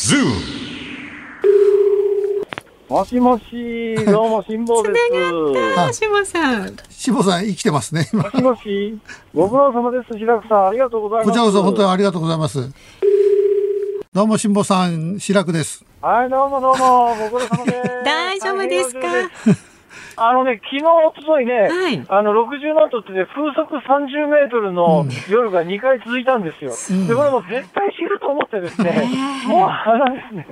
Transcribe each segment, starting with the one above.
Zoom. もしもし、どうも、辛抱であ、しもさん。しぼさん生きてますね。す。もしもし、ご苦労様です。白くさん、ありがとうございます。こちらこそ本当にありがとうございます。どうも、辛坊さん、白くです。はい、どうもどうも、ご苦労様です。大丈夫ですか？あのね、昨日、おとといね、はい。あの、60ノートってね、風速30メートルの夜が2回続いたんですよ。で、これもう絶対死ぬと思ってですね、もう、あのですね、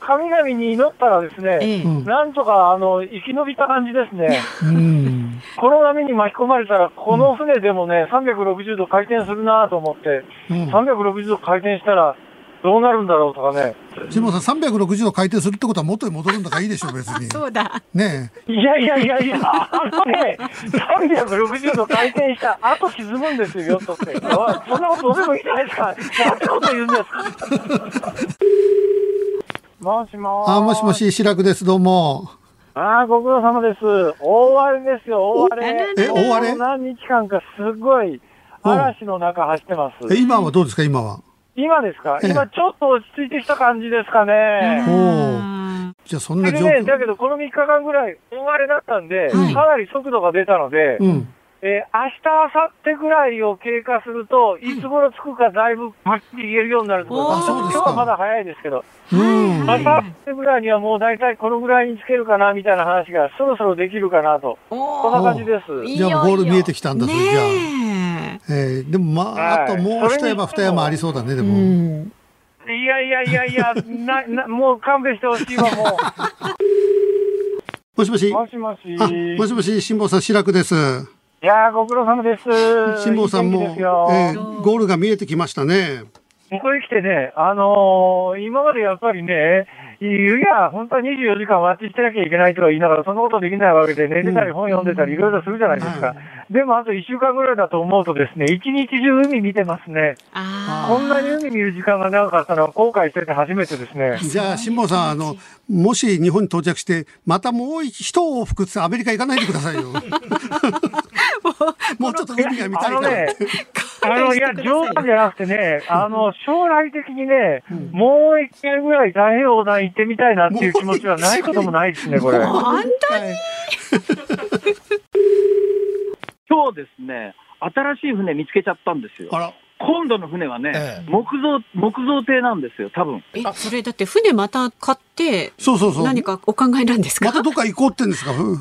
神々に祈ったらですね、なんとか、あの、生き延びた感じですね。うん。この波に巻き込まれたら、この船でもね、360度回転するなと思って、うん。360度回転したら、どうなるんだろうとかね。辛坊さん、360度回転するってことは元に戻るんだからいいでしょう、別に。そうだ。ねいやいやいやいや、あのね、360度回転した後沈むんですよ、ヨットって。そんなことどうでもいいじゃないですか。なんてこと言うんですか。もしもえ。ーあ、もしも。し、白くです。どうも。ああ、ご苦労様です。大荒れですよ、大荒れ。え大荒れ？何日間かすごい嵐の中走ってます。え、今はどうですか、今は？今ですか？ええ今ちょっと落ち着いてきた感じですかね。じゃあ、そんな状況。だけどこの3日間ぐらい大荒れだったんで、はいかなり速度が出たので、うん。えー明日、明後日ぐらいを経過すると、いつ頃着くかだいぶはっきり言えるようになると思います。今日はまだ早いですけど、うん。はい明後日ぐらいにはもう大体このぐらいにつけるかなみたいな話がそろそろできるかなと。こんなお感じです。いいじゃあ、ゴール見えてきたんだ、それじゃあ。ねえーでもまあ、あともうはい一山二山ありそうだね、でも。ん。いやいやいやいや、な、な、もう勘弁してほしいわ、も もしもしう。。もしもし。あ、もしもし、辛坊さん、白くです。いやー、ご苦労様です。辛坊さんも、えーゴールが見えてきましたね。ここへ来てね、あのー今までやっぱりね、いや、本当は24時間待ちしてなきゃいけないとか言いながら、そんなことできないわけで、寝てたり本読んでたりいろいろするじゃないですか。はでも、あと1週間ぐらいだと思うとですね、一日中海見てますね。あこんなに海見る時間が長かったのは後悔してて初めてですね。じゃあ、辛坊さん、あの、もし日本に到着して、またもう一往復アメリカ行かないでくださいよ。もうちょっと海が見たいからあのねって。、あの、いや、冗談じゃなくてね、あの、将来的にね、もう一回ぐらい太平洋横断行ってみたいなっていう気持ちはないこともないですね、これ。本今日ですね、新しい船見つけちゃったんですよ。あら、今度の船はね、ええ木造、木造艇なんですよ、多分。え、それだって船また買って、そうそうそう。何かお考えなんですか？またどっか行こうってんですか？ふ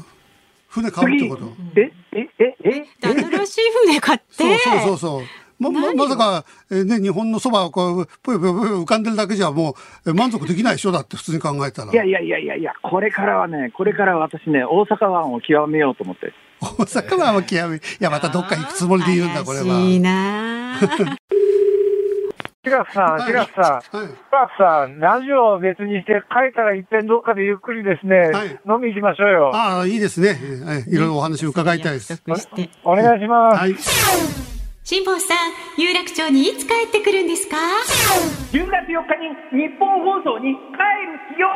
船買うって次こと。、え、え、え、え、新しい船買って、そうそうそうそう。ま、ま、何まさか、えーね、日本のそばをこう、ぷよぷよぷよ浮かんでるだけじゃもう、え満足できないでしょ？だって普通に考えたら。いやいやいやいやいや、これからはね、これから私ね、大阪湾を極めようと思って。大阪湾は極め、いや、またどっか行くつもりで言うんだ、これは。怪しいなあ白くさん、はい白くさん。はい。白くさん、ラジオを別にして、帰ったら一遍どっかでゆっくりですね、はい飲み行きましょうよ。ああ、いいですね。えーいろいろお話伺いたいです。お願いします。はい。辛坊さん、有楽町にいつ帰ってくるんですか？10月4日に日本放送に帰るよ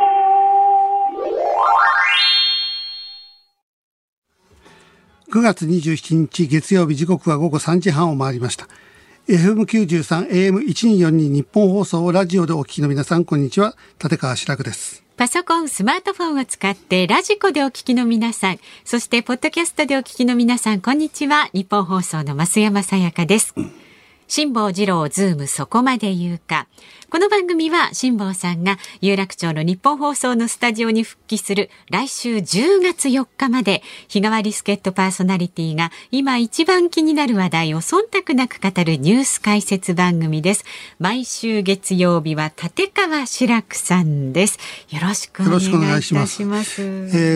9月27日月曜日時刻は午後3時半を回りました。FM93 AM1242 ニッポン放送をラジオでお聞きの皆さん、こんにちは。立川志らくです。パソコン、スマートフォンを使ってラジコでお聞きの皆さん、そしてポッドキャストでお聞きの皆さん、こんにちは。ニッポン放送の増山さやかです。辛坊治郎ズームそこまで言うか。この番組は辛坊さんが有楽町のニッポン放送のスタジオに復帰する来週10月4日まで日替わり助っ人パーソナリティが今一番気になる話題を忖度なく語るニュース解説番組です。毎週月曜日は立川志らくさんです。よろしくお願いいたしよろしくお願いしますます。え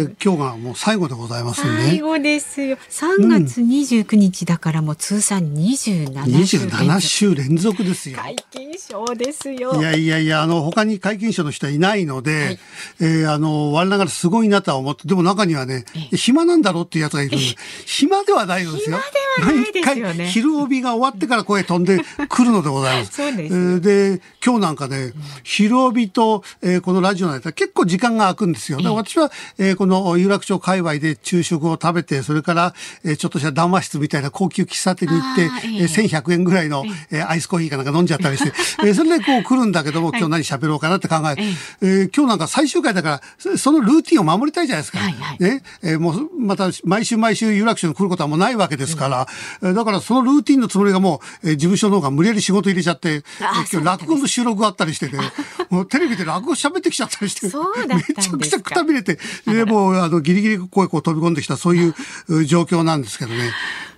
ー今日がもう最後でございます最ね。後ですよ。3月29日だからもう通算27週連続。27週連続ですよ。解禁賞ですよ。いやいやいや、あの、他に皆勤賞の人はいないので、えーあの、我ながらすごいなとは思って、でも中にはね、暇なんだろうっていうやつがいるんで、暇ではないのですよ。暇ではないですよね。昼帯が終わってから声飛んでくるのでございます。そうですえーで、今日なんかね、昼帯と、えーこのラジオの間結構時間が空くんですよ。だから私は、えーこの有楽町界隈で昼食を食べて、それから、えーちょっとした談話室みたいな高級喫茶店に行って、えー1100円ぐらいの、えーアイスコーヒーかなんか飲んじゃったりして、えーそれでこう来るんだけども、今日何喋ろうかなって考えて、えー今日なんか最終回だから、そそのルーティンを守りたいじゃないですか。はいはいね、えーもう、また、毎週毎週有楽町に来ることはもうないわけですから、えーだからそのルーティンのつもりがもう、えー事務所の方が無理やり仕事入れちゃって、今日落語の収録があったりしてね、もうテレビで落語喋ってきちゃったりして、めちゃくちゃくたびれて、で、もう、あの、ギリギリ声こう飛び込んできた、そういうう 状況なんですけどね。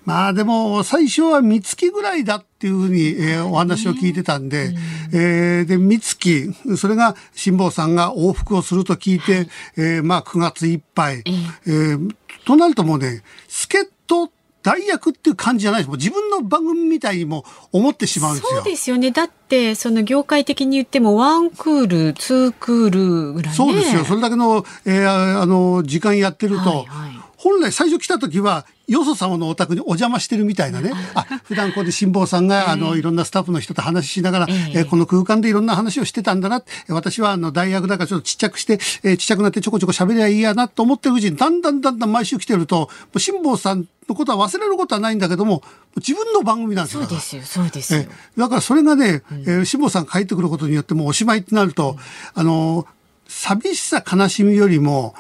まあでも、最初は三月ぐらいだっていうふうに、えーお話を聞いてたんで、えーで、三月、それが辛坊さんが往復をすると聞いて、えーまあ9月いっぱい、えーとなるともうね、助っ人、代役っていう感じじゃないです。もう自分の番組みたいにも思ってしまうんですよ。そうですよね。だって、その業界的に言っても、ワンクール、ツークールぐらいね。そうですよ。それだけの、えーあの、時間やってると、はいはい本来最初来た時は、よそ様のお宅にお邪魔してるみたいなね。あ、普段ここで辛坊さんが、あの、いろんなスタッフの人と話ししながら、えこの空間でいろんな話をしてたんだな。私は、あの、大学だからちょっとちっちゃくして、えーちっちゃくなってちょこちょこ喋りゃいいやなと思ってるうちに、だんだんだんだん毎週来てると、辛坊さんのことは忘れることはないんだけども、自分の番組なんですよ。そうですよ、そうですよえ。だからそれがね、えー辛坊さんが帰ってくることによってもうおしまいってなると、あの、寂しさ悲しみよりも、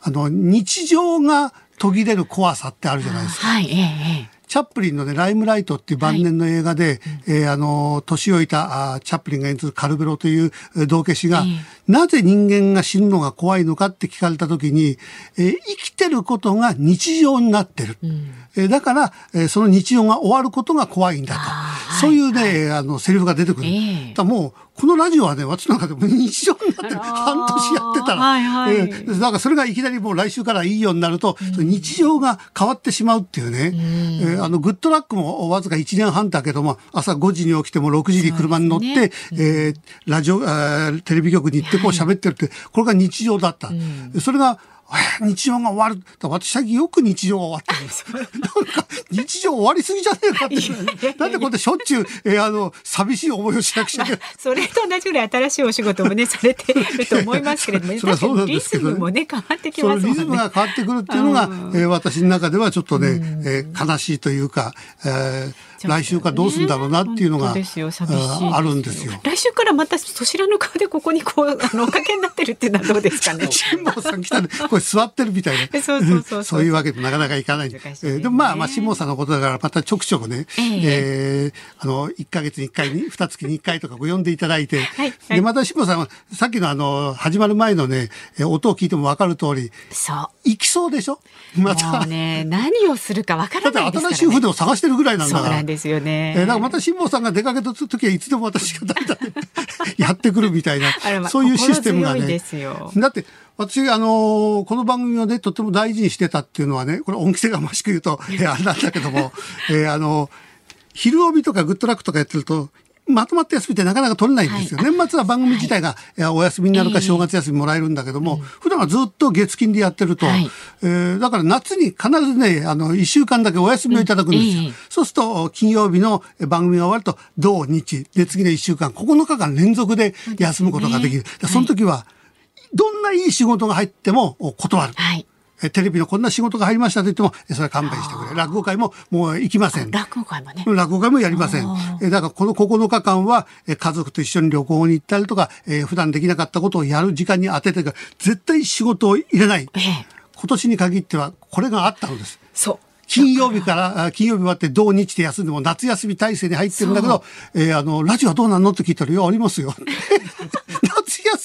あの、日常が途切れる怖さってあるじゃないですか。はい、ええ、ええ。チャップリンのね、ライムライトっていう晩年の映画で、えーあの、年老いたあーチャップリンが演じるカルベロというえー道化師が、えなぜ人間が死ぬのが怖いのかって聞かれた時に、えー生きてることが日常になってる。えーだから、えーその日常が終わることが怖いんだと。そういうね、あの、セリフが出てくる。ええ。だもう、このラジオはね、私なんかでも日常になってる。半年やってたら。はいはい。えーだからそれがいきなりもう来週からいいようになると、その日常が変わってしまうっていうね。えーあの、グッドラックもわずか1年半だけども、朝5時に起きても6時に車に乗って、そうでえーラジオ、テレビ局に行ってこう喋ってるって、これが日常だった。それが、えー 日常が終わる。私最近よく日常が終わってるんです。なんか、日常終わりすぎじゃねえかって。なんでこうやってしょっちゅう、えーあの、寂しい思いをしなくちゃいけない。それと同じぐらい新しいお仕事もね、されてると思いますけれども、それはそうなんリズムもね、変わってきそますもんね。のリズムが変わってくるっていうのが、うんえー私の中ではちょっとね、えー悲しいというか、えー来週からどうするんだろうなっていうのが、本当ですよ寂しいですよ。あるんですよ。来週からまたそちらの顔でここにこうあのおかけになってるっていうのはどうですかね。辛坊さん来たら、これ座ってるみたいな。そうそうそうそう。そういうわけでなかなかいかない。ね。えーでもまあ、まあ、辛坊さんのことだから、またちょくちょくね、ええ。えーあの、1ヶ月に1回に、2月に1回とかこう呼んでいただいて、はいで、また辛坊さんは、さっきのあの、始まる前のね、えー音を聞いてもわかる通り、そ行きそうでしょ？う。また。ね、何をするかわからないね。新しい船を探してるぐらいなんだから。そうなんですよね。えーだからまた辛坊さんが出かけた時はいつでも私が代打でやってくるみたいなま、そういうシステムがね。だって、私、あのーこの番組をね、とっても大事にしてたっていうのはね、これ恩着せがましく言うと、えーあれなんだけども、えーあの昼帯とかグッドラックとかやってると、まとまった休みってなかなか取れないんですよ。はい年末は番組自体が、いやお休みになるかええ正月休みもらえるんだけども、普段はずっと月金でやってると、はいえーだから夏に必ずね、あの、一週間だけお休みをいただくんですよ。うんええそうすると、金曜日の番組が終わると、土日、で、次の一週間、9日間連続で休むことができる。その時は、どんないい仕事が入ってもお断る。はい。えテレビのこんな仕事が入りましたと言っても、えそれは勘弁してくれ。落語会ももう行きません。落語会もね。落語会もやりませんあ。えだからこの9日間は、え家族と一緒に旅行に行ったりとか、えー普段できなかったことをやる時間に当ててから、絶対仕事を入れない。ええ。今年に限っては、これがあったのです。そう。金曜日から、あ金曜日終わって土日で休んでも夏休み体制に入ってるんだけど、えーあの、ラジオはどうなんのって聞いたら、いや、ありますよ。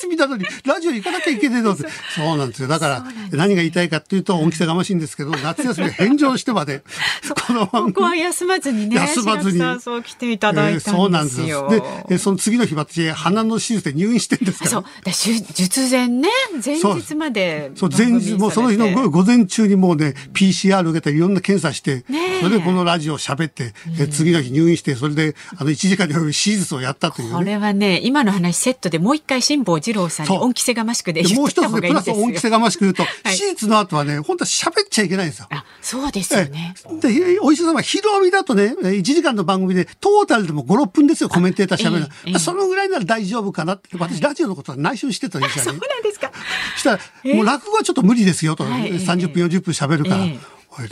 夏休みなのに、ラジオ行かなきゃいけねえのって。そうなんですよ。だから、何が言いたいかっていうと、恩着せがましいんですけど、夏休み返上してまで、この番ここは休まずにね。休まずにそう来ていただいたんですよ。えーそうなんですよ。で、えーその次の日私、鼻の手術で入院してるんですから。そう。でしゅ術前ね、前日までそう、前日、もうその日の午午前中にもうね、PCR 受けたりいろんな検査して、ねえそれでこのラジオを喋って、え次の日入院して、それであの1時間に及ぶ手術をやったという、ね、これはね、今の話セットでもう一回辛坊治郎さんに恩着せがましくでもう一つでプラス恩着せがましく言うと、はい、手術の後はね、本当は喋っちゃいけないんですよ。あ、そうですよね。で、お医者様、広帯だとね、1時間の番組でトータルでも5、6分ですよ、コメンテーター喋る、えーえー、そのぐらいなら大丈夫かなって、私、ラジオのことは内緒にしてたんですよね。そうなんですか。したら、もう落語はちょっと無理ですよと、はい、30分、40分喋るから。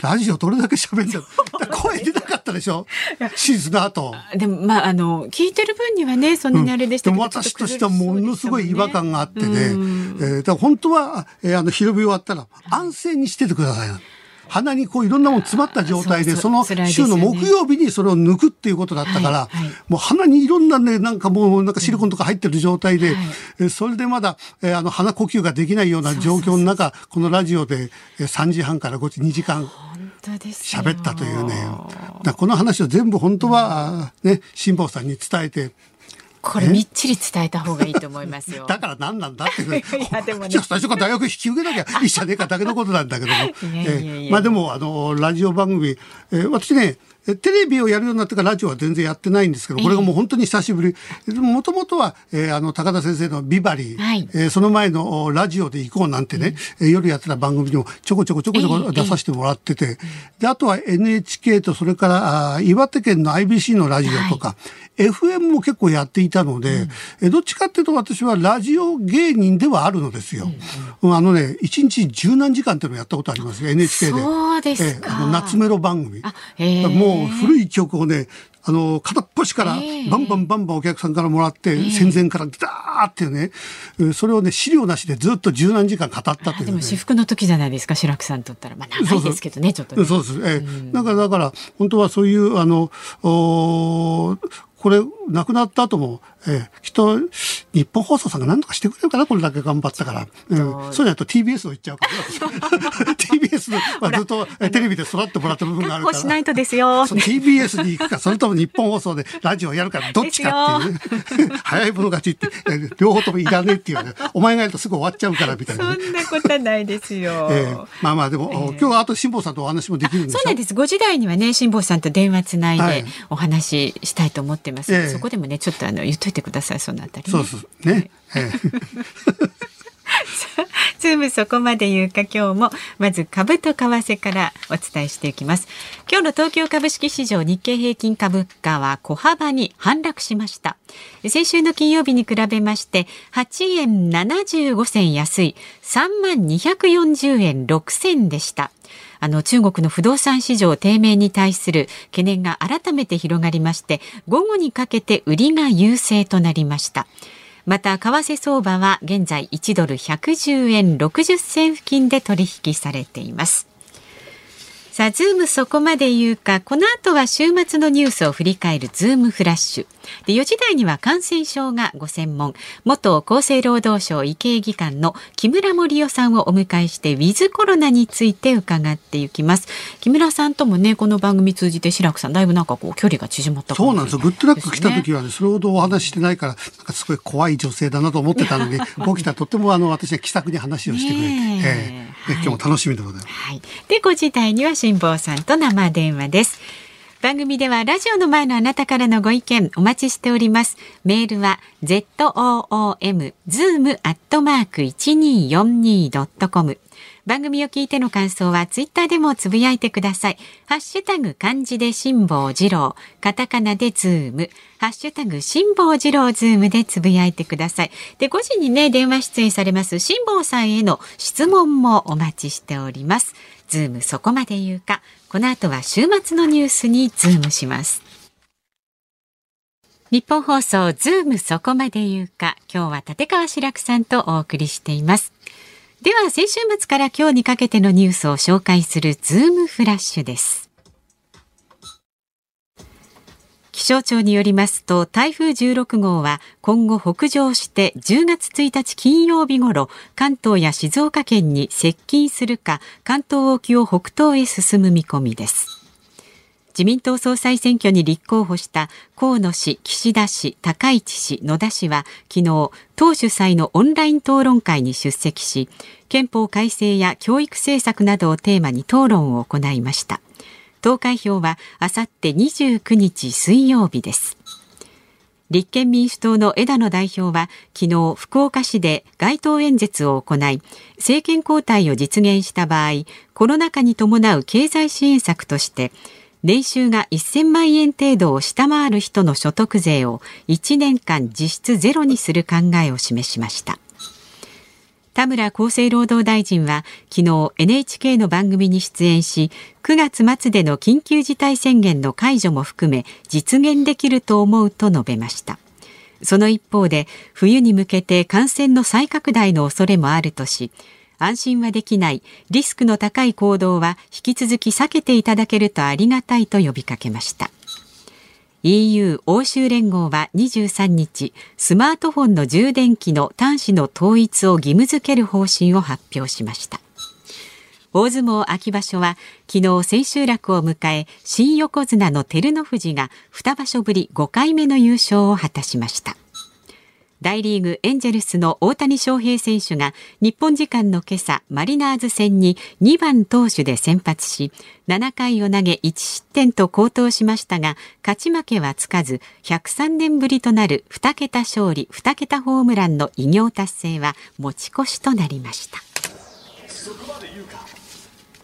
ラジオどれだけ喋んだ声出なかったでしょ？手術の後。でも、まあ、あの、聞いてる分にはね、そんなにあれでしたけど、うん、でも私としてはものすごい違和感があってね、えー、だから本当は、えー、あの、広尾終わったら、安静にしててください。鼻にこういろんなもの詰まった状態で、その週の木曜日にそれを抜くっていうことだったから、もう鼻にいろんなね、なんかもうなんかシリコンとか入ってる状態で、それでまだ、えあの鼻呼吸ができないような状況の中、このラジオで3時半から5時、2時間、喋ったというね。この話を全部本当はね、辛坊さんに伝えて、これみっちり伝えた方がいいと思いますよ。だから何なんだって。いやでもね。じゃあ最初から大学引き受けなきゃいいじゃねえかだけのことなんだけども。えまあでもあのラジオ番組、えー、私ねテレビをやるようになってからラジオは全然やってないんですけど、これがもう本当に久しぶり。もともとは、えー、あの、高田先生のビバリー、はい、えー、その前のラジオで行こうなんてね、うん、夜やってた番組にもちょこちょこちょこちょこ出させてもらってて、で、あとは NHK とそれからあ岩手県の IBC のラジオとか、はい、FM も結構やっていたので、うん、どっちかっていうと私はラジオ芸人ではあるのですよ。うん、あのね、一日十何時間っていうのをやったことありますよ、NHK で。そうですか。えー、夏メロ番組。もうもう古い曲をね、あの、片っ端からバンバンバンバンお客さんからもらって、戦前からダーってね、それをね、資料なしでずっと十何時間語ったという、ね、でも私服の時じゃないですか、白くさんにとったら。まあ長いですけどね、ちょっと、ね、そうです。ええ。うん、だから、だから、本当はそういう、あの、おこれ、亡くなった後も、えー、きっと、日本放送さんが何とかしてくれるかな、これだけ頑張ったから。うん、そうじゃないと TBS を言っちゃうから。TBS はずっとテレビで育ってもらった部分があるから。しないとですよ。TBS に行くか、それとも日本放送でラジオをやるか、どっちかっていうね。早い者勝ちって、両方ともいらねえっていうね。お前がやるとすぐ終わっちゃうから、みたいな、ね、そんなことはないですよ。えー、まあまあ、でも、えー、今日はあと辛坊さんとお話もできるんですそうなんです。5時台にはね、辛坊さんと電話つないでお話ししたいと思ってます。はい、そこでもね、ちょっとあの言っといてください、そのあたり、ね、そうそうね。はい。ズームそこまで言うか今日もまず株と為替からお伝えしていきます。今日の東京株式市場日経平均株価は小幅に反落しました。先週の金曜日に比べまして8円75銭安い3万240円6銭でしたあの中国の不動産市場低迷に対する懸念が改めて広がりまして午後にかけて売りが優勢となりました。また為替相場は現在1ドル110円60銭付近で取引されています。さあ、ズームそこまで言うか、この後は週末のニュースを振り返るズームフラッシュ。で4時台には感染症がご専門、元厚生労働省医系技官の木村盛夫さんをお迎えして、ウィズコロナについて伺っていきます。木村さんともね、この番組通じて白くさん、だいぶなんかこう、距離が縮まった、ね、そうなんですよ。グッドラック来た時はね、それほどお話してないから、なんかすごい怖い女性だなと思ってたのに、こう来たらとってもあの、私は気さくに話をしてくれて、えーはい、今日も楽しみでございます。はい。で、5時台には辛坊さんと生電話です。番組ではラジオの前のあなたからのご意見お待ちしております。メールは z o o m zoom アットマーク一二四二ドットコム。番組を聞いての感想はツイッターでもつぶやいてください。ハッシュタグ漢字で辛坊治郎、カタカナでズーム、ハッシュタグ辛坊治郎ズームでつぶやいてください。で、5時にね、電話出演されます辛坊さんへの質問もお待ちしております。ズームそこまで言うか。この後は週末のニュースにズームします。ニッポン放送ズームそこまで言うか。今日は立川志らくさんとお送りしています。では先週末から今日にかけてのニュースを紹介するズームフラッシュです。気象庁によりますと台風16号は今後北上して10月1日金曜日ごろ関東や静岡県に接近するか関東沖を北東へ進む見込みです。自民党総裁選挙に立候補した河野氏、岸田氏、高市氏、野田氏は昨日党主催のオンライン討論会に出席し憲法改正や教育政策などをテーマに討論を行いました。投開票はあさって29日水曜日です。立憲民主党の枝野代表は昨日福岡市で街頭演説を行い政権交代を実現した場合コロナ禍に伴う経済支援策として年収が1000万円程度を下回る人の所得税を1年間実質ゼロにする考えを示しました。田村厚生労働大臣は昨日 NHK の番組に出演し9月末での緊急事態宣言の解除も含め実現できると思うと述べました。その一方で冬に向けて感染の再拡大の恐れもあるとし安心はできないリスクの高い行動は引き続き避けていただけるとありがたいと呼びかけました。EU 欧州連合は23日スマートフォンの充電器の端子の統一を義務付ける方針を発表しました。大相撲秋場所は昨日千秋楽を迎え新横綱の照ノ富士が2場所ぶり5回目の優勝を果たしました。大リーグエンジェルスの大谷翔平選手が日本時間の今朝マリナーズ戦に2番投手で先発し7回を投げ1失点と好投しましたが勝ち負けはつかず103年ぶりとなる2桁勝利2桁ホームランの偉業達成は持ち越しとなりました。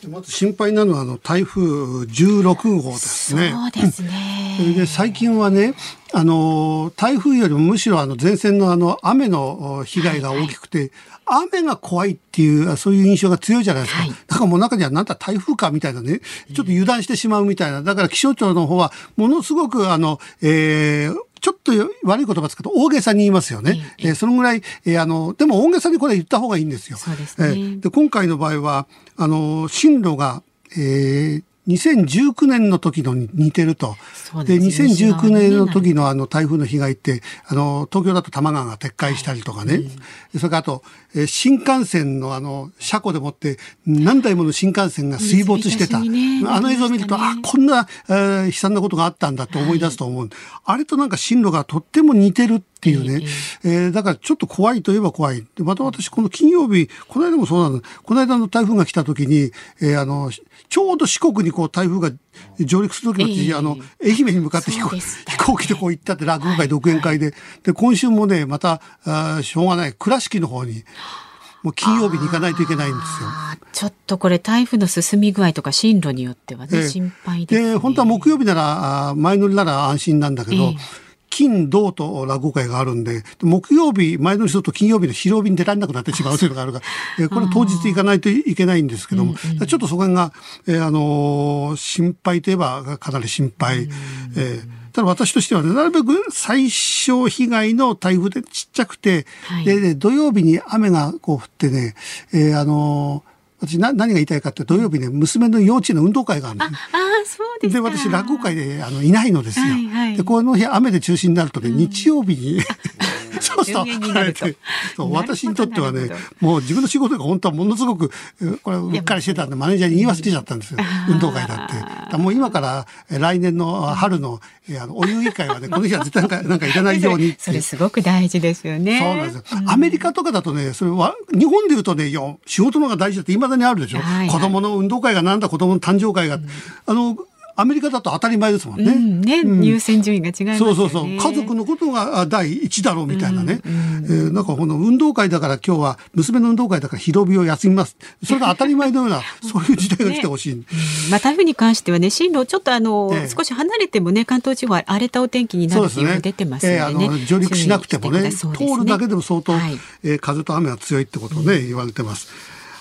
まず心配なのはあの台風16号ですね。そうですね。で最近はね、あの台風よりもむしろあの前線のあの雨の被害が大きくて、はいはい、雨が怖いっていうそういう印象が強いじゃないですか。はい、だからもう中にはなんだ台風かみたいなね、ちょっと油断してしまうみたいな。だから気象庁の方はものすごくあの、えー、ちょっと悪い言葉使うと大げさに言いますよね。ええー、そのぐらい、えー、あの、でも大げさにこれ言った方がいいんですよ。そうですね。えー、で今回の場合は、あの、進路が、えー、2019年の時のに似てると。で、2019年の時のあの台風の被害って、あの、東京だと多摩川が撤回したりとかね。はいそれからあと、え新幹線のあの、車庫でもって何台もの新幹線が水没してた。ね、あの映像を見ると、ね、あ、こんな、えー、悲惨なことがあったんだと思い出すと思う。はい、あれとなんか進路がとっても似てるっていうね、えー、だからちょっと怖いといえば怖い。でまた私、この金曜日、この間もそうなの、この間の台風が来た時に、えー、あの、ちょうど四国にこう台風が上陸する時の、えー、あの、愛媛に向かって飛行, 飛行機でこう行ったって落語会、独演会で、で、今週もね、また、あしょうがない、倉敷の方に、もう金曜日に行かないといけないんですよ。ちょっとこれ台風の進み具合とか進路によってはね、えー、心配です、ね、で、本当は木曜日なら、前乗りなら安心なんだけど、えー金、土と落語会があるんで、木曜日、前の日と金曜日の昼帯に出られなくなってしまうというのがあるから、えこれ当日行かないといけないんですけども、ちょっとそこが、えー、あのー、心配といえばかなり心配。うん、えーただ私としては、ね、なるべく最小被害の台風でちっちゃくて、はい、で、土曜日に雨がこう降ってね、えー、あのー私な何が言いたいかって土曜日ね娘の幼稚園の運動会があるんですああそうですで私落語会であのいないのですよ、はいはい、でこの日雨で中止になるとね、うん、日曜日にそうそう。そう私にとってはねもう自分の仕事が本当はものすごくこれうっかりしてたんでマネージャーに言い忘れちゃったんですよ。運動会だって。もう今から来年の春のあのお遊戯会はね この日は絶対なんかなんか行かないようにそれすごく大事ですよね。そうなんですよ、アメリカとかだとねそれは日本で言うとね仕事の方が大事だって今だにあるでしょ、はいはい、子供の運動会がなんだ子供の誕生会が、うん、あのアメリカだと当たり前ですもんね。うんね、うん、優先順位が違います、ね、そうそうそう。家族のことが第一だろうみたいなね。うんうん、えー、なんかこの運動会だから今日は娘の運動会だから広帯を休みます。それが当たり前のような そういう時代が来てほしい。ね、まあ台風に関してはね進路ちょっとあの、えー、少し離れてもね関東地方は荒れたお天気になるっていう出てますので、ねねえー、あの上陸しなくてもね、ね、通るだけでも相当、はい、えー、風と雨は強いってことをね、言われてます。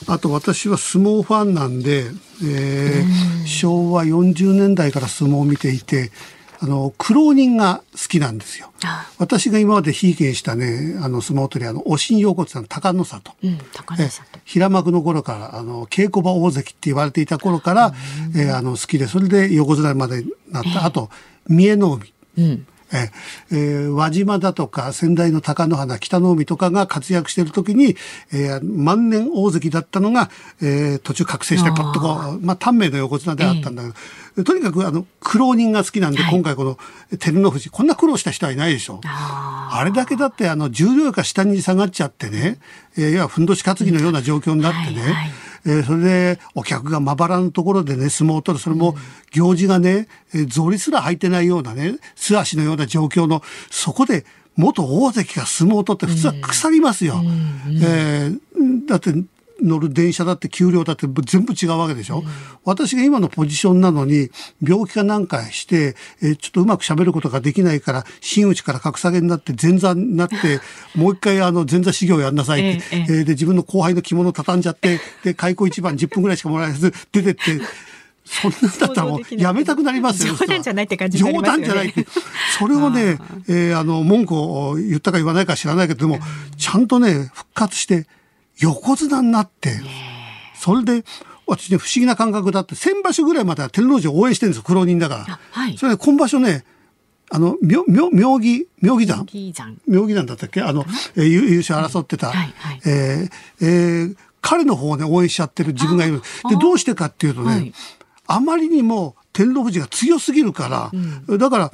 あと私は相撲ファンなんで、えー、昭和40年代から相撲を見ていて、あの、苦労人が好きなんですよ。私が今までひいきにしたね、あの、相撲取り、あの、おしん横綱の高野里。うん、高野里。平幕の頃から、あの、稽古場大関って言われていた頃から、えー、あの、好きで、それで横綱までなった。あと、三重の海。うんええー、輪島だとか仙台の貴乃花北の海とかが活躍している時に、えー、万年大関だったのが、えー、途中覚醒してパッとこうまあ短命の横綱であったんだけど、えー、とにかくあの苦労人が好きなんで、はい、今回この照ノ富士こんな苦労した人はいないでしょ。あれだけだってあの重量が下に下がっちゃってね、えー、いやふんどし担ぎのような状況になってね、はいはいええー、それでお客がまばらのところでね、相撲を取る。それも行事がね、えー、草履すら履いてないようなね、素足のような状況の、そこで元大関が相撲を取って普通は腐りますよ。うんうん、えー、だって乗る電車だって給料だって全部違うわけでしょ、うん、私が今のポジションなのに病気かなんかして、えー、ちょっとうまく喋ることができないから真打ちから格下げになって前座になって もう一回あの前座修行やんなさいって、えええー、で自分の後輩の着物畳んじゃってで開口一番10分ぐらいしかもらえず 出てって。そんなんだったらもうやめたくなりますよ。冗談じゃないって感じ、ね、冗談じゃないって。それをね、えー、あの、文句を言ったか言わないか知らないけど、でも、ちゃんとね、復活して、横綱になって、それで、私ね、不思議な感覚だって、先場所ぐらいまでは照ノ富士を応援してるんですよ、苦労人だから。はい、それで今場所ね、あの、妙妙義、妙義山。妙義山。だったっけ？あの、えー、優勝争ってた。はいはい、えー、えー、彼の方をね、応援しちゃってる自分がいる。で、どうしてかっていうとね、はい、あまりにも天皇富士が強すぎるから、うん、だから、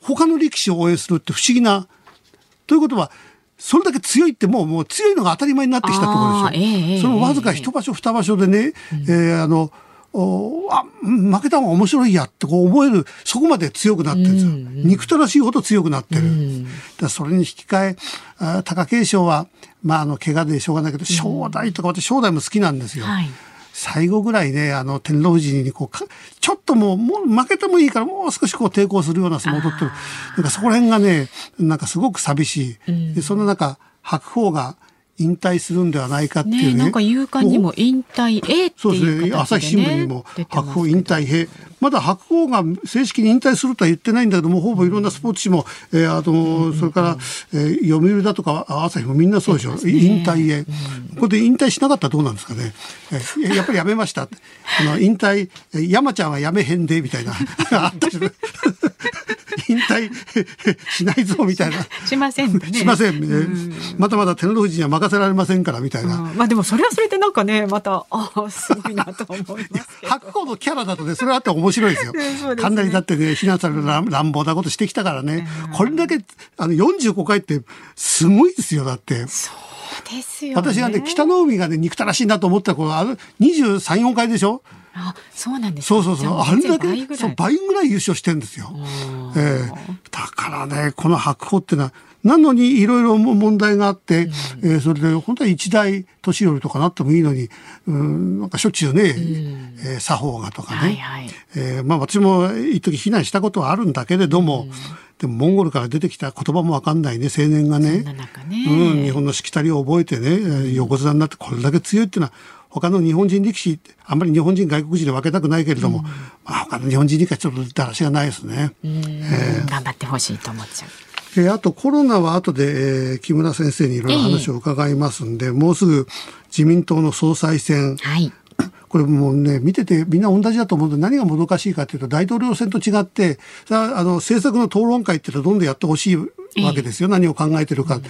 他の力士を応援するって不思議な、ということは、それだけ強いってもうもう強いのが当たり前になってきたところでしょ。えー、そのわずか一場所二場所でね、うん、えー、あの、おあ負けた方が面白いやってこう思えるそこまで強くなってるんですよ、うんうん、憎たらしいほど強くなってる、うん、だそれに引き換えあ貴景勝はまああの怪我でしょうがないけど、正代とか私正代も好きなんですよ、はい最後ぐらいね、あの、天皇富士にこう、ちょっともう、もう負けてもいいから、もう少しこう抵抗するような相撲を取ってる。なんかそこら辺がね、なんかすごく寂しい。うん、でその中、白鵬が、引退するんではないかっていうね。ねなんか夕刊にも引退へってそうですね。朝日新聞にも白鵬引退へ。まだ白鵬が正式に引退するとは言ってないんだけども、ほぼいろんなスポーツ紙も、えー、あと、それから、えー、読売だとか朝日もみんなそうでしょ。引退へ。ここで引退しなかったらどうなんですかね。えー、やっぱりやめました。あの、引退、山ちゃんはやめへんで、みたいな。あったりする。引退しないぞみたいな。しません、ね、しません、ね、まだまだ照ノ富士には任せられませんからみたいな。まあでもそれはそれでなんかね、また、ああ、すごいなと思います 白鵬のキャラだとね、それあって面白いですよ。ね、かなりだってね、非難される乱暴なことしてきたからね。これだけ、あの、45回ってすごいですよ、だって。そうですよ、ね、私がね、北の海がね、憎たらしいなと思った頃、あの、23、4回でしょ？あそうなんです、そうそうそう。あれだけそう倍ぐらい優勝してんですよ、えー、だからねこの白鵬っていうのはなのにいろいろ問題があって、うん、えー、それで本当は一代年寄りとかなってもいいのに、うん、なんかしょっちゅうね、うん、えー、作法がとかね、はいはい、えー、まあ私も一時避難したことはあるんだけれども、うん、でもモンゴルから出てきた言葉もわかんないね青年がね、ね、うん、日本のしきたりを覚えてね横綱になってこれだけ強いっていうのは他の日本人力士あんまり日本人外国人で分けたくないけれども、うん、まあ、他の日本人力士はちょっとだらしがないですね。えー、頑張ってほしいと思っちゃう。えー、あとコロナは後で、えー、木村先生にいろいろ話を伺いますんで、えー、もうすぐ自民党の総裁選、はい、これもうね、見ててみんな同じだと思うと何がもどかしいかというと、大統領選と違って、さあ、あの、政策の討論会っていうのはどんどんやってほしいわけですよ。えー、何を考えてるか。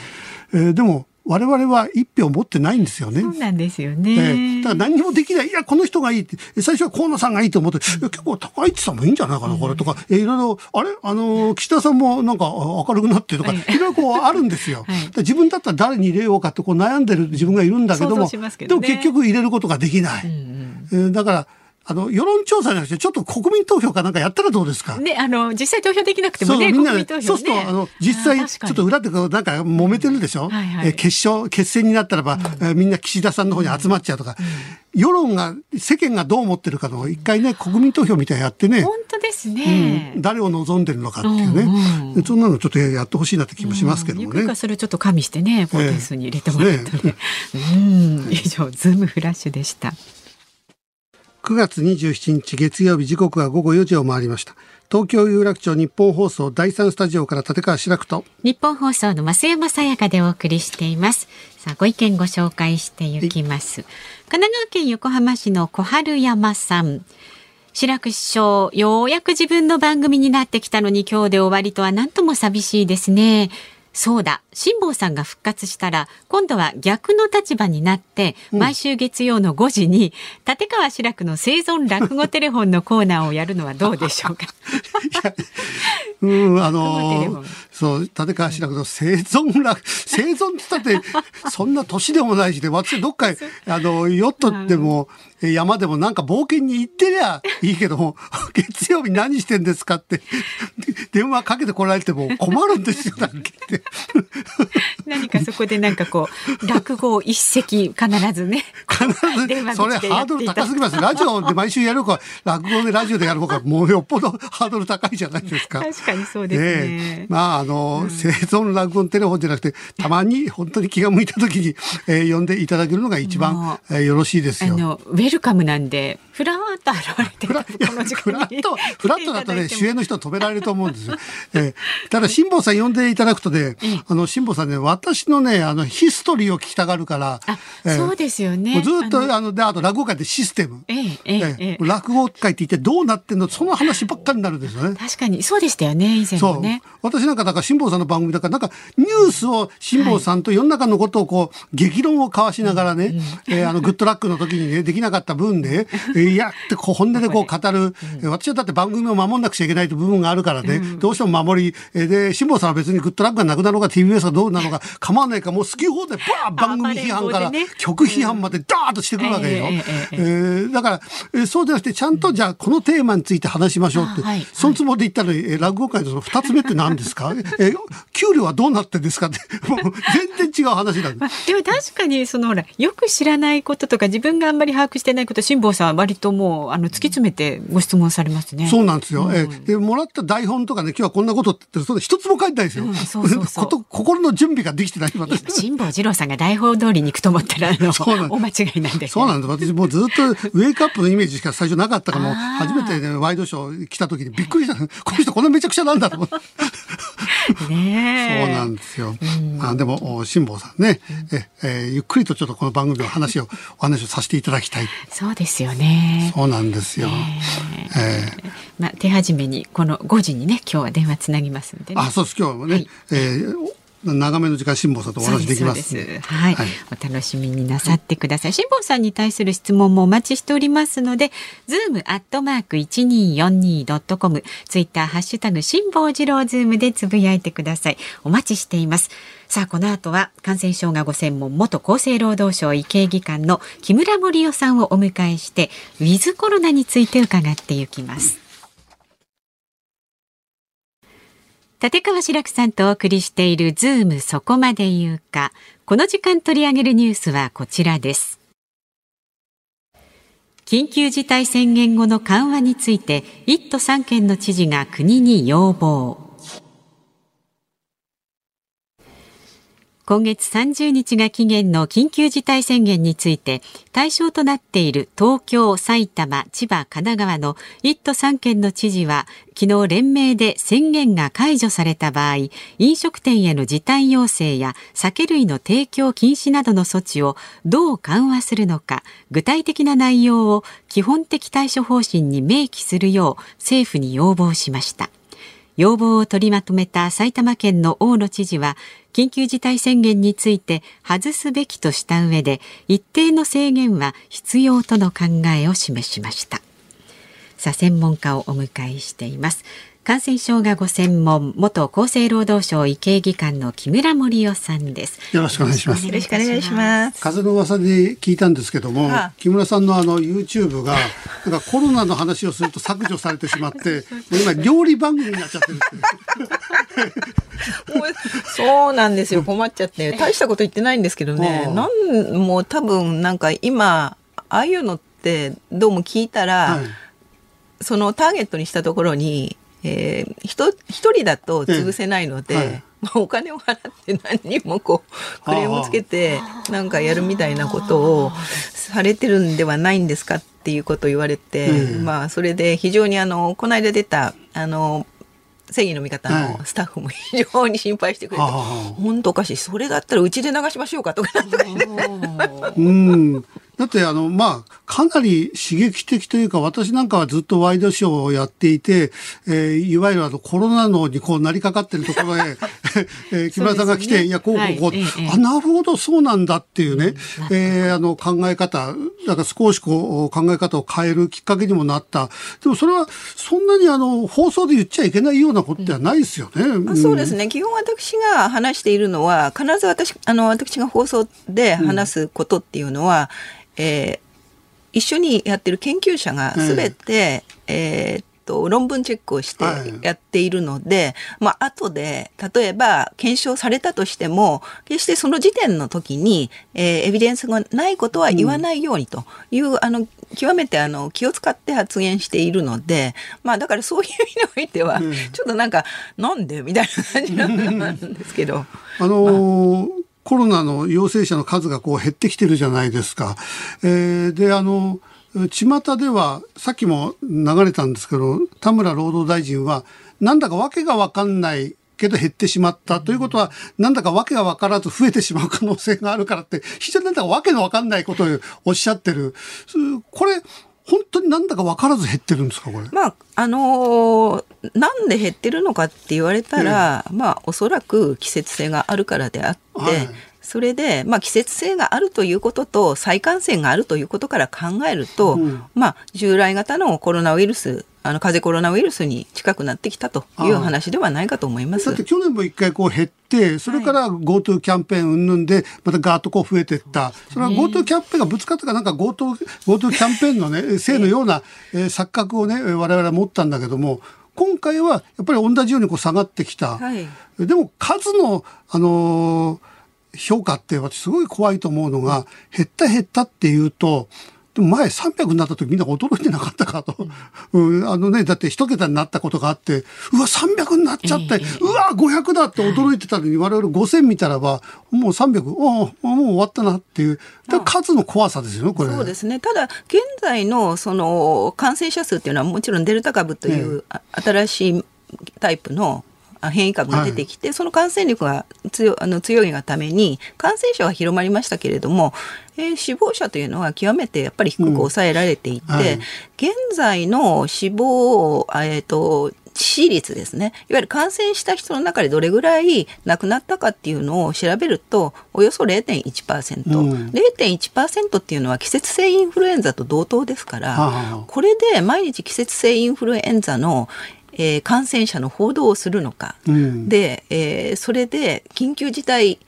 えー、でも、我々は一票持ってないんですよね。そうなんですよね。えー、だから何にもできない。いや、この人がいいって。最初は河野さんがいいと思って、いや結構高市さんもいいんじゃないかな、これとか、えー、いろいろ、あれ？あの、岸田さんもなんか明るくなってとか、いろいろこうあるんですよ。はい、自分だったら誰に入れようかってこう悩んでる自分がいるんだけども、ね、でも結局入れることができない。うんうん、えー、だから、あの、世論調査じゃなくて、ちょっと国民投票かなんかやったらどうですか？ね、あの、実際投票できなくてもね、そうみんな、ね、そうすると、あの、実際、ちょっと裏でこう、なんか揉めてるでしょ、はいはい、え決勝、決戦になったらば、うん、みんな岸田さんの方に集まっちゃうとか、うん、世論が、世間がどう思ってるかの、一回ね、国民投票みたいなやってね。本当ですね、うん、誰を望んでるのかっていうね。うんうん、そんなのちょっとやってほしいなって気もしますけどもね。うん、それちょっと加味してね、ポテンスに入れてもらったね。ね。うん、以上、ズームフラッシュでした。9月27日月曜日時刻は午後4時を回りました。東京有楽町日本放送第三スタジオから立川志らくと。日本放送の増山さやかでお送りしています。さあご意見ご紹介していきます。神奈川県横浜市の小春山さん。白く師匠ようやく自分の番組になってきたのに今日で終わりとは何とも寂しいですね。そうだ辛坊さんが復活したら今度は逆の立場になって、うん、毎週月曜の5時に立川志らくの生存落語テレフォンのコーナーをやるのはどうでしょうか？うんあのー、そう立川志らくの生存落 生存って言ったってそんな年でもないしで私どっかあのヨットでも山でもなんか冒険に行ってりゃいいけども 月曜日何してんですかって電話かけてこられても困るんですよだっけって 何かそこでなんかこう落語一席必ずね必ずそれハードル高すぎます。ラジオで毎週やるか落語でラジオでやる方がもうよっぽどハードル高いじゃないですか。確かにそうですね、ね、まああの、うん、生存落語テレフォンじゃなくてたまに本当に気が向いた時に、えー、呼んでいただけるのが一番、えー、よろしいですよ。あのウェルカムなんでふらっと現れてこの時間フラットフラットだとね主演の人止められると思うんですよ、えー、ただ辛坊さん呼んでいただくとね、あの辛坊さんね私のねあのヒストリーを聞きたがるから、えー、そうですよね。ずっとあのであと落語界でシステム、えーえー、落語界って一体どうなってんの？その話ばっかりになるんですよね。確かに。そうでしたよね以前もね。私なんかだから辛坊さんの番組だからなんかニュースを辛坊さんと世の中のことをこう激論を交わしながらね、えー、あのグッドラックの時にねできなかった分で、えー、いやってこう本音でこう語る、うん、私はだって番組を守んなくちゃいけないという部分があるからね、うん、どうしても守り、えー、で辛坊さんは別にグッドラックがなくなるのか TBS がどうなのか構わないかもう好き放題 バー番組批判から曲批判までダーッとしてくるわけでしょ、えー、だから、えー、そうじゃなくてちゃんとじゃあこのテーマについて話しましょうって、はい、そのつもりで言ったのに、えー、落語界のその2つ目って何ですか、えー、給料はどうなってんですか？ってもう全然違う話なんで。でも確かにそのほらよく知らないこととか自分があんまり把握してないこと辛坊さんは割ともうあの突き詰めてご質問されますね。そうなんですよ。うん、えでもらった台本とかね今日はこんなことってそ一つも書いてないですよ。うん、そうそうそう。心の準備ができてない辛坊治郎さんが台本通りに行くと思ったらあの お間違いなんで。そうなんです。私もうずっとウェイクアップのイメージしか最初なかったから もう初めて、ね、ワイドショー来た時にびっくりした。この人こんなめちゃくちゃなんだと思って。ねそうなんですよ。うん、あでも辛坊さんね、ええゆっくりとちょっとこの番組の話をお話をさせていただきたい。そうですよね。そうなんですよ。えー、まあ手始めにこの5時にね今日は電話つなぎますんで、ね、あそうです今日もね、はい、えー長めの時間辛坊さんとお話できます。はい、はい、お楽しみになさってください。辛坊さんに対する質問もお待ちしておりますので、ズームアットマーク一二四二ドットコム、ツイッターハッシュタグ辛坊治郎ズームでつぶやいてください。お待ちしています。さあこの後は感染症がご専門元厚生労働省医系技官の木村盛夫さんをお迎えしてウィズコロナについて伺っていきます。立川志らくさんとお送りしているズームそこまで言うか。この時間取り上げるニュースはこちらです。緊急事態宣言後の緩和について、1都3県の知事が国に要望。今月30日が期限の緊急事態宣言について対象となっている東京、埼玉、千葉、神奈川の1都3県の知事は昨日連名で宣言が解除された場合飲食店への時短要請や酒類の提供禁止などの措置をどう緩和するのか具体的な内容を基本的対処方針に明記するよう政府に要望しました。要望を取りまとめた埼玉県の大野知事は緊急事態宣言について外すべきとした上で一定の制限は必要との考えを示しました。さあ専門家をお迎えしています。感染症がご専門元厚生労働省医系技官の木村盛夫さんです。よろしくお願いします。よろしくお願いします。風の噂で聞いたんですけども、はあ、木村さんのあの YouTube が なんかコロナの話をすると削除されてしまって今料理番組になっちゃってるそうなんですよ。困っちゃって大したこと言ってないんですけどね。なんもう多分なんか今ああいうのってどうも聞いたら、はい、そのターゲットにしたところにえー、一人だと潰せないので、はい。まあ、お金を払って何人もこうクレームつけてなんかやるみたいなことをされてるんではないんですかっていうことを言われて、まあそれで非常にあのこの間出たあの正義の味方のスタッフも非常に心配してくれて、本当おかしい。それだったらうちで流しましょうかとかなんとか言って。うんだってあの、まあ、かなり刺激的というか、私なんかはずっとワイドショーをやっていて、えー、いわゆるあのコロナのにこうなりかかってるところへ、えー、木村さんが来て、ね、いや、こうこうこう、はい、あ、なるほど、そうなんだっていうね、うん、えー、あの考え方、だから少しこう考え方を変えるきっかけにもなった。でもそれはそんなにあの放送で言っちゃいけないようなことではないですよね。うん、そうですね。基本私が話しているのは、必ず私、あの、私が放送で話すことっていうのは、うん、えー、一緒にやってる研究者がすべて、えー、えーと論文チェックをしてやっているので、はい、まあ後で例えば検証されたとしても決してその時点の時に、えー、エビデンスがないことは言わないようにという、うん、あの極めてあの気を使って発言しているので、まあだからそういう意味においては、ちょっとなんか、なんで？みたいな感じなんですけど。あのーまあコロナの陽性者の数がこう減ってきてるじゃないですか。えー、で、あの、巷では、さっきも流れたんですけど、田村労働大臣は、なんだかわけがわかんないけど減ってしまったということは、なんだかわけが分からず増えてしまう可能性があるからって、非常になんだかわけのわかんないことをおっしゃってる。これ、本当になんだか分からず減ってるんですか、これ？まあ、あのー、なんで減ってるのかって言われたら、ええ、まあ、おそらく季節性があるからであって、はい、それで、まあ、季節性があるということと再感染があるということから考えると、うん、まあ、従来型のコロナウイルスあの風邪コロナウイルスに近くなってきたという話ではないかと思います。だって去年も一回こう減って、それから GoTo キャンペーン云々で、またガーッとこう増えていった。それは GoTo キャンペーンがぶつかったかなんか GoTo、GoTo キャンペーンのね、性のような、えー、錯覚をね、我々は持ったんだけども、今回はやっぱり同じようにこう下がってきた。はい、でも数の、あのー評価って私すごい怖いと思うのが、減った減ったっていうと、でも前300になった時みんな驚いてなかったかと。うん、あのね、だって一桁になったことがあって、うわ、300になっちゃって、うわ、500だって驚いてたのに、我々5000見たらば、もう300、おもう終わったなっていう、数の怖さですよね、これ。そうですね。ただ、現在のその感染者数っていうのはもちろんデルタ株という、新しいタイプの変異株が出てきて、はい、その感染力が強あの強いがために感染者は広まりましたけれども、えー、死亡者というのは極めてやっぱり低く抑えられていて、うん。はい、現在の死亡、えーと、致死率ですね。いわゆる感染した人の中でどれぐらい亡くなったかっていうのを調べるとおよそ0.1%、うん、0.1%っていうのは季節性インフルエンザと同等ですから、これで毎日季節性インフルエンザのえー、感染者の報道をするのか、うん、で、えー、それで緊急事態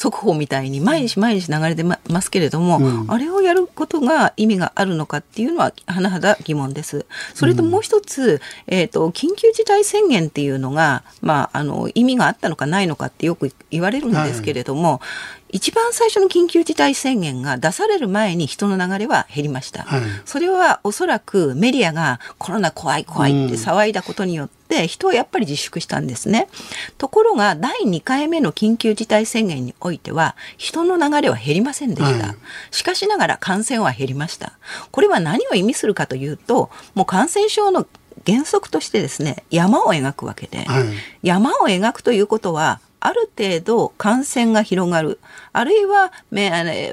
速報みたいに毎日毎日流れてますけれども、うん、あれをやることが意味があるのかっていうのは甚だ疑問です。それともう一つ、うん、えっ、ー、と、緊急事態宣言っていうのが、まあ、あの、意味があったのかないのかってよく言われるんですけれども、はい一番最初の緊急事態宣言が出される前に人の流れは減りました。はい、それはおそらくメディアがコロナ怖い怖いって騒いだことによって、人はやっぱり自粛したんですね。ところが第2回目の緊急事態宣言においては人の流れは減りませんでした。はい、しかしながら感染は減りました。これは何を意味するかというと、もう感染症の原則としてですね山を描くわけで、はい、山を描くということはある程度感染が広がる。あるいは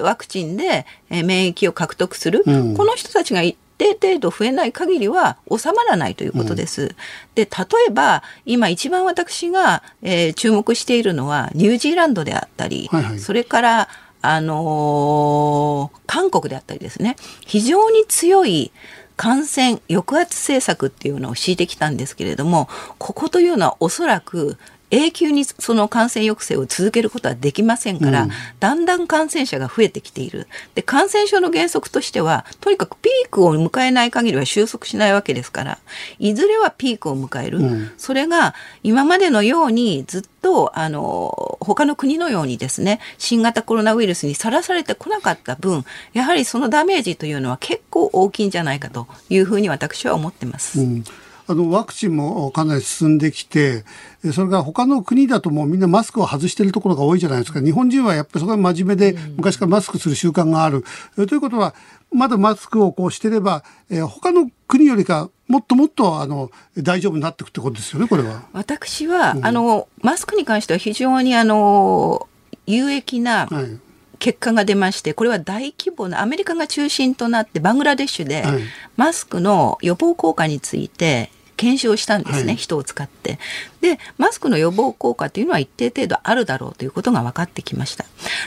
ワクチンで免疫を獲得する、うん、この人たちが一定程度増えない限りは収まらないということです。うん、で例えば今一番私が、えー、注目しているのはニュージーランドであったり、はいはい、それからあのー、韓国であったりですね。非常に強い感染抑圧政策っていうのを敷いてきたんですけれどもここというのはおそらく永久にその感染抑制を続けることはできませんから、うん、だんだん感染者が増えてきている。で、感染症の原則としては、とにかくピークを迎えない限りは収束しないわけですから、いずれはピークを迎える。うん、それが今までのようにずっと、あの、他の国のようにですね、新型コロナウイルスにさらされてこなかった分、やはりそのダメージというのは結構大きいんじゃないかというふうに私は思ってます。うんあのワクチンもかなり進んできて、それから他の国だともうみんなマスクを外しているところが多いじゃないですか。日本人はやっぱりそこは真面目で昔からマスクする習慣がある。ということは、まだマスクをこうしてれば、えー、他の国よりかもっともっとあの大丈夫になっていくってことですよね、これは。私は、うん、あのマスクに関しては非常にあの有益な、はい結果が出ましてこれは大規模なアメリカが中心となってバングラデシュではいマスクの予防効果について検証したんですね、はい人を使って。でマスクの予防効果というのは一定程度あるだろうということが分かってきました。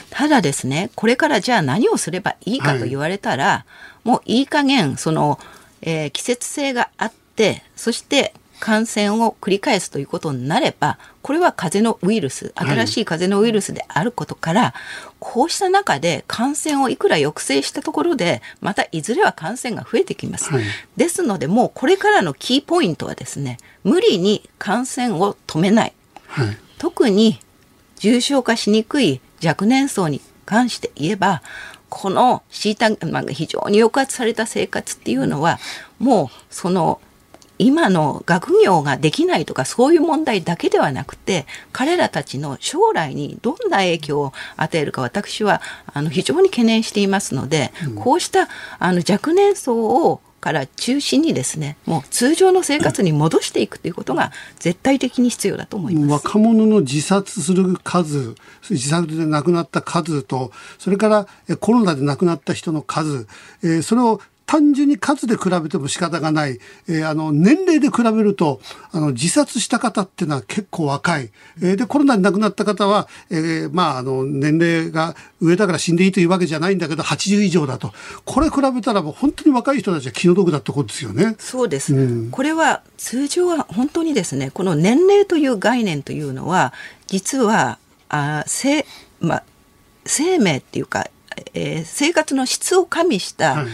ただですねこれからじゃあ何をすればいいかと言われたら、もういい加減その、えー季節性があってそして感染を繰り返すということになればこれは風邪のウイルスはい新しい風邪のウイルスであることから、こうした中で感染をいくら抑制したところでまたいずれは感染が増えてきます。はいですのでもうこれからのキーポイントはですね無理に感染を止めないはい。特に重症化しにくい若年層に関して言えばこの虐げ、まあ、非常に抑圧された生活っていうのはもうその今の学業ができないとかそういう問題だけではなくて彼らたちの将来にどんな影響を与えるか私はあの非常に懸念していますので、こうしたあの若年層をから中心にですねもう通常の生活に戻していくということが絶対的に必要だと思います。若者の自殺する数、自殺で亡くなった数と、それからえコロナで亡くなった人の数、えーそれを単純に数で比べても仕方がない、えーあの年齢で比べるとあの自殺した方っていうのは結構若い、えーでコロナで亡くなった方は、えーまああの年齢が上だから死んでいいというわけじゃないんだけど80以上だと。これ比べたらもう本当に若い人たちは気の毒だってことですよね。そうです、うん。これは通常は本当にですねこの年齢という概念というのは実はあ生,、まあ、生命っていうか、えー生活の質を加味した、はい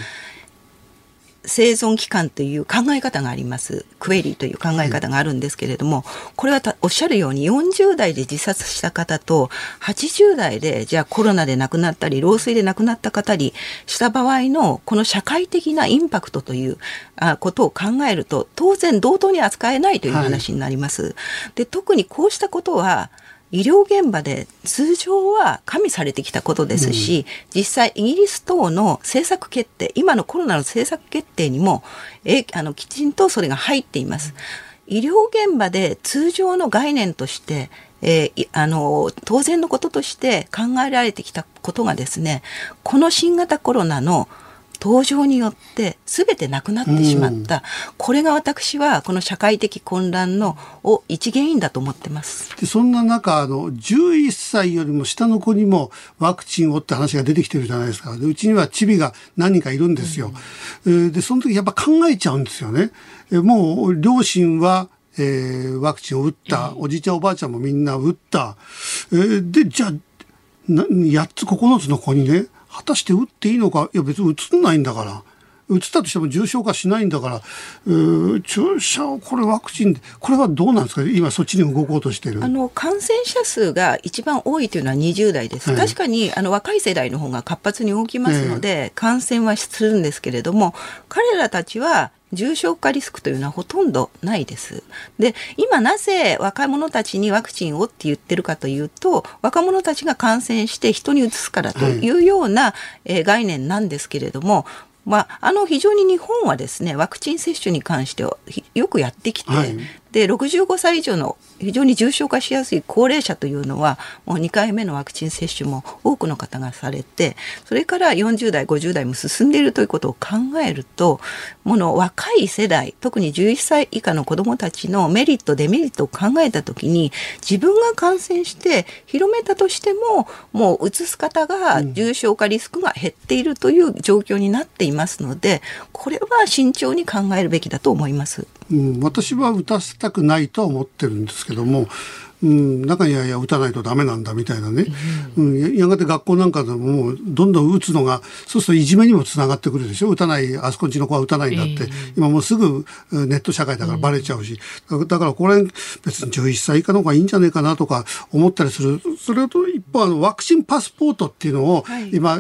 生存期間という考え方がありますクエリという考え方があるんですけれども、これはたおっしゃるように40代で自殺した方と80代でじゃあコロナで亡くなったり老衰で亡くなった方にした場合のこの社会的なインパクトというあことを考えると当然同等に扱えないという話になります。で特にこうしたことは医療現場で通常は加味されてきたことですし、実際イギリス等の政策決定今のコロナの政策決定にもえあのきちんとそれが入っています。医療現場で通常の概念としてえーいあの当然のこととして考えられてきたことがですねこの新型コロナの登場によって全てなくなってしまった、これが私はこの社会的混乱のを一原因だと思ってます。でそんな中あの11歳よりも下の子にもワクチンをって話が出てきてるじゃないですか。でうちにはチビが何人かいるんですよ、えーでその時やっぱ考えちゃうんですよね。えーもう両親はえーワクチンを打った、おじいちゃんおばあちゃんもみんな打った、えーでじゃあな8つ9つの子にね果たして打っていいのかいや別に打つんないんだから。打ったとしても重症化しないんだから、えー注射をこれワクチンでこれはどうなんですか？今そっちに動こうとしてる。あの感染者数が一番多いというのは20代です。はい。確かにあの若い世代の方が活発に動きますので、感染はするんですけれども、彼らたちは重症化リスクというのはほとんどないです。で、今なぜ若者たちにワクチンをって言ってるかというと、若者たちが感染して人に移すからというような、えー概念なんですけれども、まあ、あの非常に日本はですねワクチン接種に関してよくやってきて、はい。で65歳以上の非常に重症化しやすい高齢者というのはもう2回目のワクチン接種も多くの方がされてそれから40代50代も進んでいるということを考えるともの若い世代特に11歳以下の子どもたちのメリットデメリットを考えた時に自分が感染して広めたとしてももう移す方が重症化リスクが減っているという状況になっていますのでこれは慎重に考えるべきだと思います。うん、私は打たせたくないとは思ってるんですけども、うん、中にはいや打たないとダメなんだみたいなね、うん。ややがて学校なんかでもどんどん打つのがそうするといじめにもつながってくるでしょ。打たないあそこんちの子は打たないんだって、今もうすぐうんネット社会だからバレちゃうし、だだからこれ別に11歳以下の方がいいんじゃないかなとか思ったりする。それと一方あのワクチンパスポートっていうのをはい。今、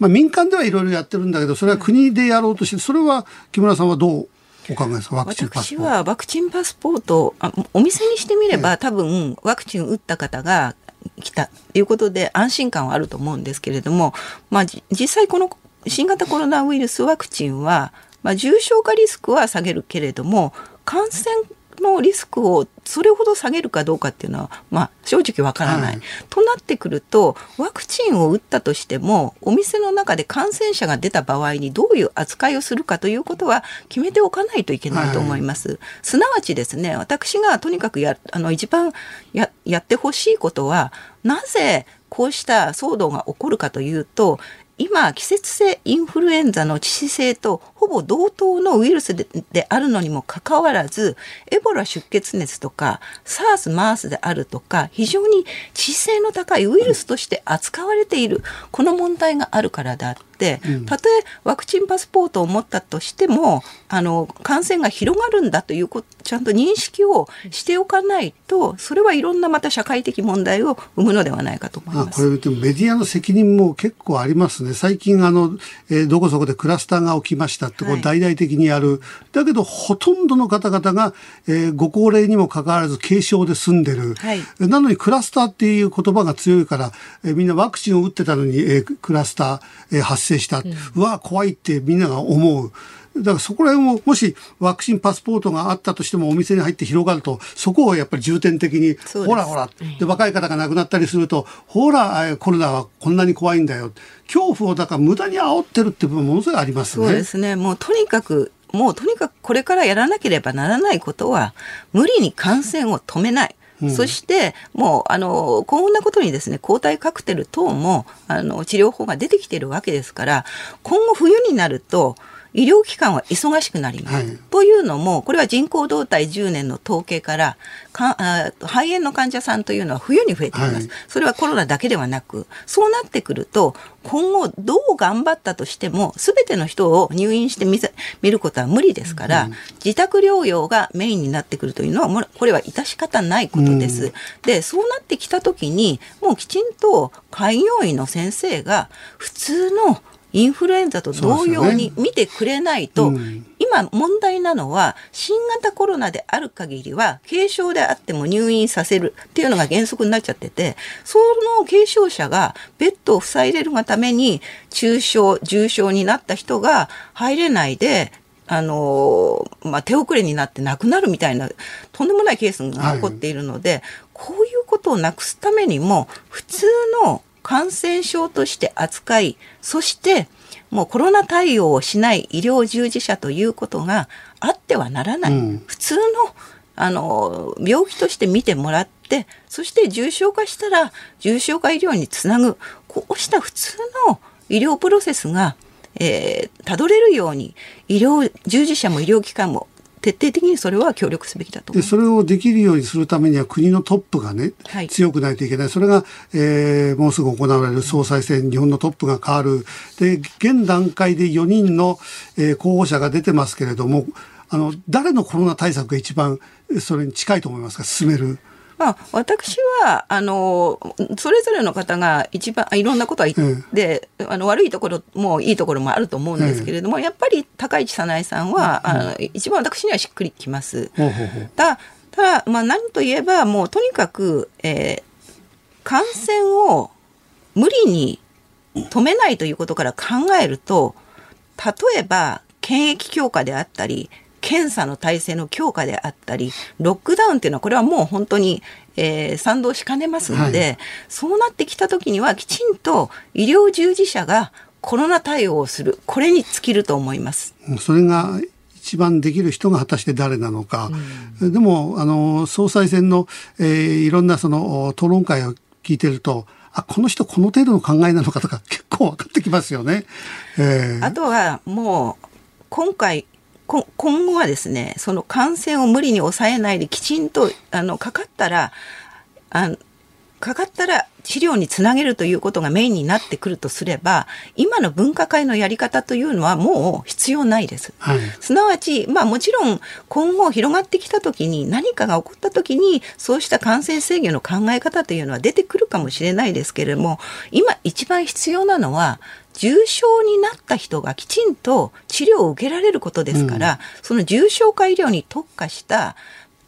まあ、民間ではいろいろやってるんだけどそれは国でやろうとしてそれは木村さんはどうお考えですか？ワクチンパス私ポート。はワクチンパスポートあお店にしてみれば、多分ワクチン打った方が来たということで安心感はあると思うんですけれども、まあ、じ実際この新型コロナウイルスワクチンは、まあ、重症化リスクは下げるけれども感染のリスクをそれほど下げるかどうかっていうのは、まあ、正直わからない、はい、となってくるとワクチンを打ったとしてもお店の中で感染者が出た場合にどういう扱いをするかということは決めておかないといけないと思います。はい、すなわちですね私がとにかくやあの一番ややってほしいことはなぜこうした騒動が起こるかというと今季節性インフルエンザの致死性とほぼ同等のウイルスでであるのにもかかわらずエボラ出血熱とか SARS、MARS であるとか非常に致死性の高いウイルスとして扱われているこの問題があるからだってたとえワクチンパスポートを持ったとしてもあの感染が広がるんだということちゃんと認識をしておかないとそれはいろんなまた社会的問題を生むのではないかと思います。これメディアの責任も結構ありますね。最近あの、えー、どこそこでクラスターが起きましたってこう大々的にやる、はい、だけどほとんどの方々が、えー、ご高齢にもかかわらず軽症で済んでる、はい、なのにクラスターっていう言葉が強いから、えー、みんなワクチンを打ってたのに、えー、クラスター、えー、発生した、うん、うわ怖いってみんなが思う。だからそこら辺も、もしワクチンパスポートがあったとしてもお店に入って広がると、そこをやっぱり重点的に、ほらほら、で、若い方が亡くなったりすると、ほら、コロナはこんなに怖いんだよ。恐怖をだから無駄に煽ってるって部分ものすごいありますね。そうですね。もうとにかく、もうとにかくこれからやらなければならないことは、無理に感染を止めない。うん、そしてもうあのこんなことにですね抗体カクテル等もあの治療法が出てきているわけですから今後冬になると医療機関は忙しくなります。はい、というのも、これは人口動態10年の統計からかあ、肺炎の患者さんというのは冬に増えています、はい、それはコロナだけではなく、そうなってくると、今後どう頑張ったとしても、すべての人を入院してみ見ることは無理ですから、うん、自宅療養がメインになってくるというのは、これは致し方ないことです。うん、で、そうなってきたときに、もうきちんと開業医の先生が普通のインフルエンザと同様に見てくれないと、ねうん、今問題なのは新型コロナである限りは軽症であっても入院させるっていうのが原則になっちゃっててその軽症者がベッドを塞いでるがために中症重症になった人が入れないであのまあ、手遅れになって亡くなるみたいなとんでもないケースが起こっているので、はい、こういうことをなくすためにも普通の感染症として扱い、そしてもうコロナ対応をしない医療従事者ということがあってはならない。うん、普通のあの病気として見てもらってそして重症化したら重症化医療につなぐこうした普通の医療プロセスがえー、たどれるように医療従事者も医療機関も徹底的にそれは協力すべきだとでそれをできるようにするためには国のトップがね、はい、強くないといけない。それが、えー、もうすぐ行われる総裁選日本のトップが変わる。で現段階で4人の、えー、候補者が出てますけれどもあの誰のコロナ対策が一番それに近いと思いますか？進める。まあ、私はあのそれぞれの方が一番いろんなことは言って、うん、あの悪いところもいいところもあると思うんですけれども、うん、やっぱり高市早苗さんは、うん、あの一番私にはしっくりきます。たただ、まあ、何といえばもうとにかく、えー、感染を無理に止めないということから考えると例えば検疫強化であったり検査の体制の強化であったり、ロックダウンっていうのは、これはもう本当に、えー、賛同しかねますので、はい、そうなってきた時には、きちんと医療従事者がコロナ対応をする、これに尽きると思います。それが一番できる人が果たして誰なのか、うん、でもあの総裁選の、えー、いろんなその討論会を聞いてるとあこの人この程度の考えなのかとか結構分かってきますよね。えー、あとはもう今回今後はですねその感染を無理に抑えないできちんとあのかかったらあかかったら治療につなげるということがメインになってくるとすれば今の分科会のやり方というのはもう必要ないです。はい、すなわち、まあ、もちろん今後広がってきた時に何かが起こった時にそうした感染制御の考え方というのは出てくるかもしれないですけれども今一番必要なのは重症になった人がきちんと治療を受けられることですから、うん、その重症化医療に特化した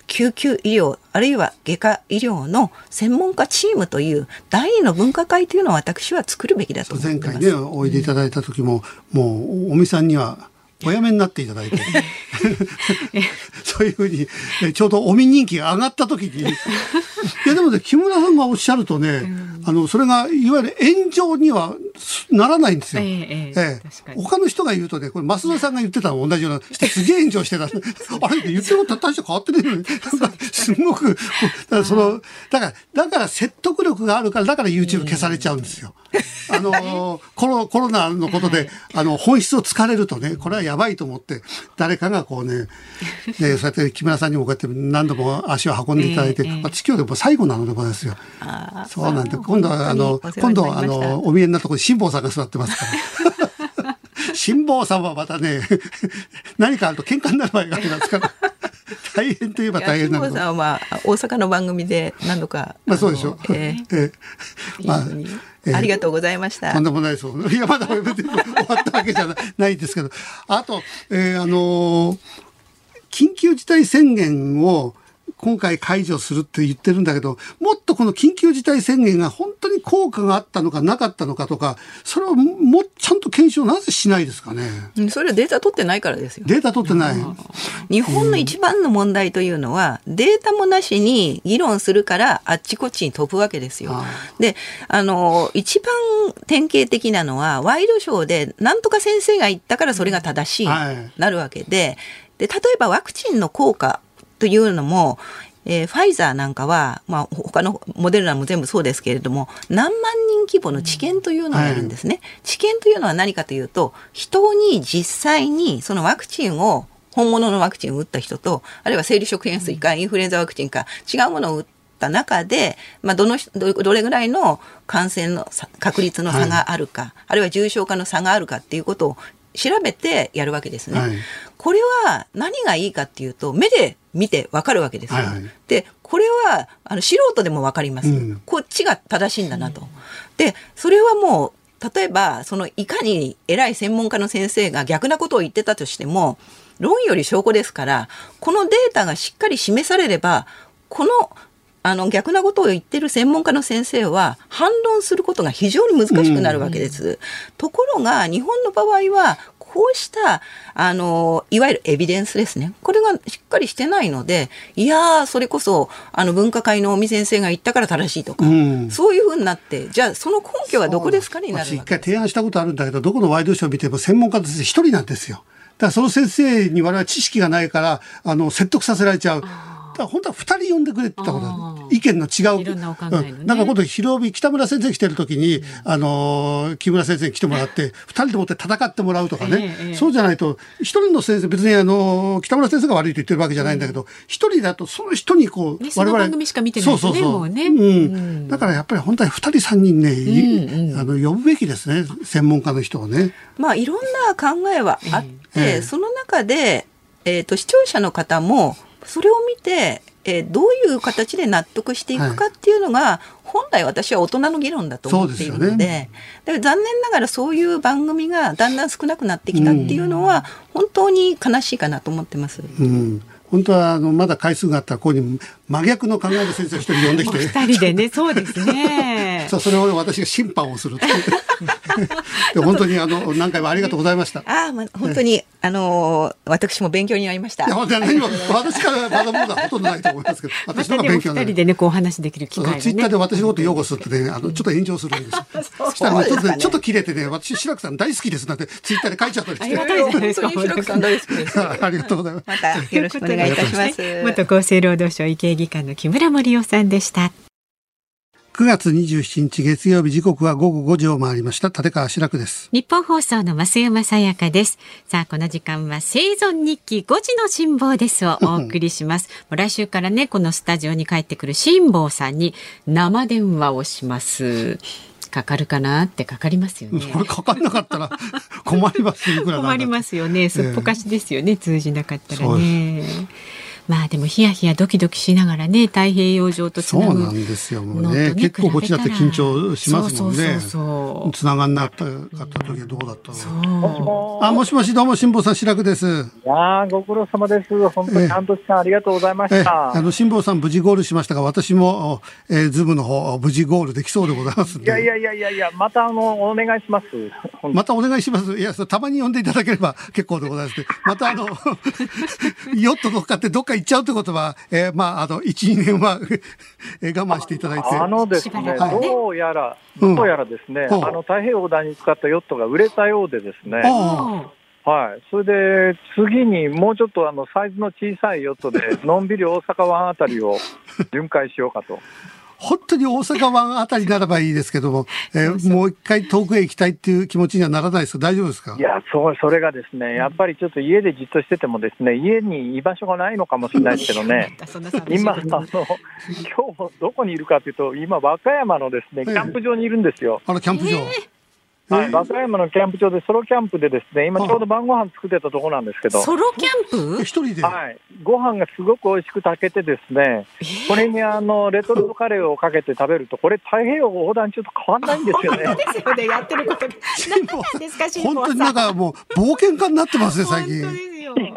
救急医療あるいは外科医療の専門家チームという第二の分科会というのを私は作るべきだと思います。前回ねおいでいただいた時も、うん、もう尾身さんにはおやめになっていただいて。そういうふうにちょうどおみ人気が上がった時に。いやでもね木村さんがおっしゃるとね、うん、あのそれがいわゆる炎上にはならないんですよ。ええええ、他の人が言うとねこれ増田さんが言ってたの同じようなすげえ炎上してた。あれ言ってること大して変わってないのに。すごくだからそのだからだから説得力があるからだから YouTube 消されちゃうんですよ。あのコロコロナのことで、あの本質を突かれるとねこれはやばいと思って誰かがこうね ねそうやって木村さんにもこうやって何度も足を運んでいただいて、えー、私今日でも最後なのでございますよ。そうなんで今度はあの今度はあのお見えになったところに辛坊さんが座ってますから。辛坊さんはまたね 何かあると喧嘩になる場合がありますから。大変といえば大変なの。さんは大阪の番組で何度か。まあそうでしょう。えー、えー、まあ、えー、ありがとうございました。とんでもないです。いやまだ終わったわけじゃないんですけど、あと、えー、あのー、緊急事態宣言を今回解除するって言ってるんだけど、もっとこの緊急事態宣言が本当に効果があったのかなかったのかとか、それをもちゃんと検証なぜしないですかね？それはデータ取ってないからですよ。データ取ってない。日本の一番の問題というのは、データもなしに議論するからあっちこっちに飛ぶわけですよ。で、あの、一番典型的なのは、ワイドショーでなんとか先生が言ったからそれが正しい、はい、なるわけで、で、例えばワクチンの効果というのも、えー、ファイザーなんかは、まあ、他のモデルナも全部そうですけれども何万人規模の治験というのをやるんですね。はい、治験というのは何かというと人に実際にそのワクチンを本物のワクチンを打った人とあるいは生理食塩水かインフルエンザワクチンか違うものを打った中で、まあ、どのどどれぐらいの感染の確率の差があるか、はい、あるいは重症化の差があるかっていうことを調べてやるわけですね。はい、これは何がいいかっていうと目で見てわかるわけですよ。はいはい、でこれはあの素人でもわかります、うん、こっちが正しいんだなと。でそれはもう例えばそのいかに偉い専門家の先生が逆なことを言ってたとしても論より証拠ですからこのデータがしっかり示されればこのあの逆なことを言ってる専門家の先生は反論することが非常に難しくなるわけです。うん、ところが日本の場合はこうしたあのいわゆるエビデンスですねこれがしっかりしてないのでいやそれこそあの分科会の尾身先生が言ったから正しいとか、うん、そういうふうになってじゃあその根拠はどこですかになる一回提案したことあるんだけどどこのワイドショーを見ても専門家として一人なんですよ。だからその先生に我々知識がないからあの説得させられちゃう。だ本当は二人呼んでくれって言ったこと意見の違う。いろんなお考えの、ね。うん、なんか今度広帯北村先生来てる時に、うん、あの木村先生に来てもらって二人でもって戦ってもらうとかね、えー、そうじゃないと一人の先生別にあの北村先生が悪いと言ってるわけじゃないんだけど一、うん、人だとその人にこう、ね、我々番組しか見てない、ね、そうそうそう、ね、うん、だからやっぱり本当に二人三人ね、うんうん、あの呼ぶべきですね専門家の人をね。まあいろんな考えはあって、えー、その中で、えーと視聴者の方もそれを見て、えー、どういう形で納得していくかっていうのが、はい、本来私は大人の議論だと思っているので、ね、だから残念ながらそういう番組がだんだん少なくなってきたっていうのは、本当に悲しいかなと思ってます。うん。本当はあのまだ回数があったらここに真逆の考えの先生一人呼んできて。二人でね。そうですねさあそれを私が審判をする で本当にあの何回もありがとうございました。ああ、まあ、本当に、あの私も勉強になりました。いや何も私からまだまだほとんどないと思いますけど。私のが勉強になる。二人でねこう話できる機会、ね、ツイッターで私のこと擁護するってねあのちょっと炎上するんです そしたらちょっと、ね、ちょっと切れてね私白くさん大好きですなんてツイッターで書いちゃったりしてありがとうございます白くさん大好きです。ありがとうございます。またよろしくお願いいたします。元厚生労働省医系技官の木村盛夫さんでした。9月27日月曜日時刻は午後5時を回りました立川志らくです日本放送の増山さやかですさあこの時間は生存日記5時の辛抱ですをお送りします 来週からねこのスタジオに帰ってくる辛抱さんに生電話をしますかかるかなってかかりますよね。こ れかかんなかったら 困ります困りますよね。すっぽかしですよね。えー、通じなかったらね。まあでもヒヤヒヤドキドキしながらね太平洋上とつなぐそうなんですよ。もうね結構こっちだって緊張しますもんね。つながんなかった時はどうだったの？あもしもしどうも辛坊さん白くです。いやご苦労様です。本当に半年間ありがとうございました。あの辛坊さん無事ゴールしましたが私も、えー、ズームの方無事ゴールできそうでございますいやいやいやいやいやまたあのお願いします。またお願いします。いやたまに呼んでいただければ結構でございます。またあの ヨット乗っかってどっか行っちゃうってことは、えー、まあ、あの、1、2年は 我慢していただいて。あのですね、どうやら、どうやらですね、うん、あの、太平洋横断に使ったヨットが売れたようでですね、はい、それで次にもうちょっとあのサイズの小さいヨットで、のんびり大阪湾あたりを巡回しようかと。本当に大阪湾あたりならばいいですけども、えー、もう一回遠くへ行きたいっていう気持ちにはならないですか？大丈夫ですかいや、そう、それがですね、やっぱりちょっと家でじっとしててもですね、家に居場所がないのかもしれないですけどね、今、あの、今日どこにいるかというと、今、和歌山のですね、キャンプ場にいるんですよ。あら、キャンプ場。えーはい、和歌山のキャンプ場でソロキャンプでですね、今ちょうど晩ご飯作ってたところなんですけど。ソロキャンプ？一人で？はい。ご飯がすごく美味しく炊けてですね、これにあの、レトルトカレーをかけて食べると、これ太平洋横断中と変わんないんですよね。ですよね、やってること。何なんですか、本当になんかもう、冒険家になってますね、最近。いや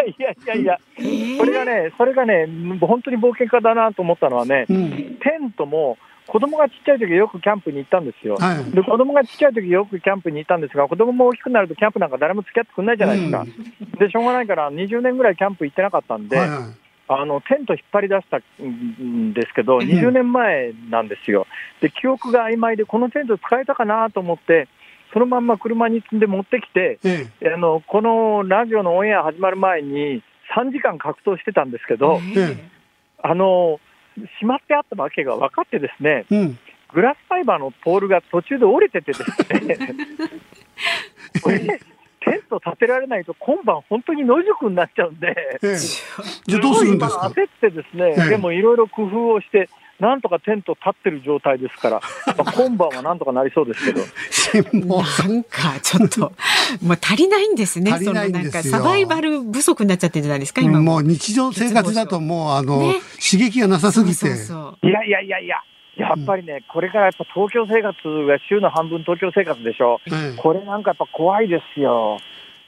いやいやいや、えー、それがね、それがね、本当に冒険家だなと思ったのはね、うん、テントも、子供がちっちゃい時よくキャンプに行ったんですよ、はい、で子供がちっちゃい時よくキャンプに行ったんですが、子供も大きくなると、キャンプなんか誰も付き合ってくれないじゃないですか、うん、でしょうがないから、20年ぐらいキャンプ行ってなかったんで、はいはい、あのテント引っ張り出したんですけど、20年前なんですよ、で記憶が曖昧で、このテント使えたかなと思って、そのまんま車に積んで持ってきて、ええ、あのこのラジオのオンエア始まる前に、3時間格闘してたんですけど、え、あのしまってあったわけが分かってですね、うん、グラスファイバーのポールが途中で折れててですね、これ、テント立てられないと今晩本当に野宿になっちゃうんで、ええ、じゃどうするんですか？焦ってですね、え、でもいろいろ工夫をして、なんとかテント立ってる状態ですから、まあ、今晩はなんとかなりそうですけど。なんかちょっと、もう足りないんですね。足りないんですよ。サバイバル不足になっちゃってるじゃないですか、今も。う日常生活だともう、あの、ね、刺激がなさすぎて。いやいやいやいや。やっぱりね、これからやっぱ東京生活が週の半分東京生活でしょ、うん、これなんかやっぱ怖いですよ。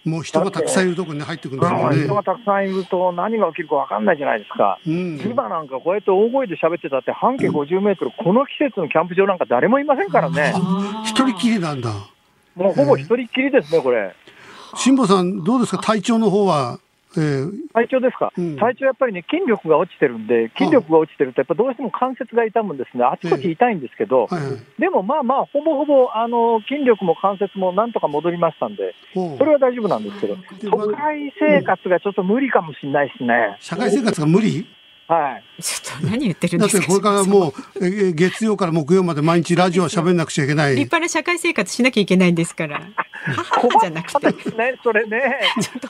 もう人がたくさんいるところに入ってくるんですよね。人がたくさんいると何が起きるか分かんないじゃないですか。うん、今なんかこうやって大声で喋ってたって半径50メートル、この季節のキャンプ場なんか誰もいませんからね。一人きりなんだ。もうほぼ一人きりですね、これ。辛坊さん、どうですか、体調の方は。えー、体調ですか、うん、体調やっぱりね、筋力が落ちてるんで、筋力が落ちてると、やっぱどうしても関節が痛むんですね、あちこち痛いんですけど、えーでもまあまあ、ほぼほぼあの筋力も関節もなんとか戻りましたんで、それは大丈夫なんですけど、都会生活がちょっと無理かもしれないですね。社会生活が無理？はい。ちょっと何言ってるんですか？だってこれからもう、え月曜から木曜まで毎日ラジオは喋んなくちゃいけない。立派な社会生活しなきゃいけないんですから。母じゃなくて。ですね、それね。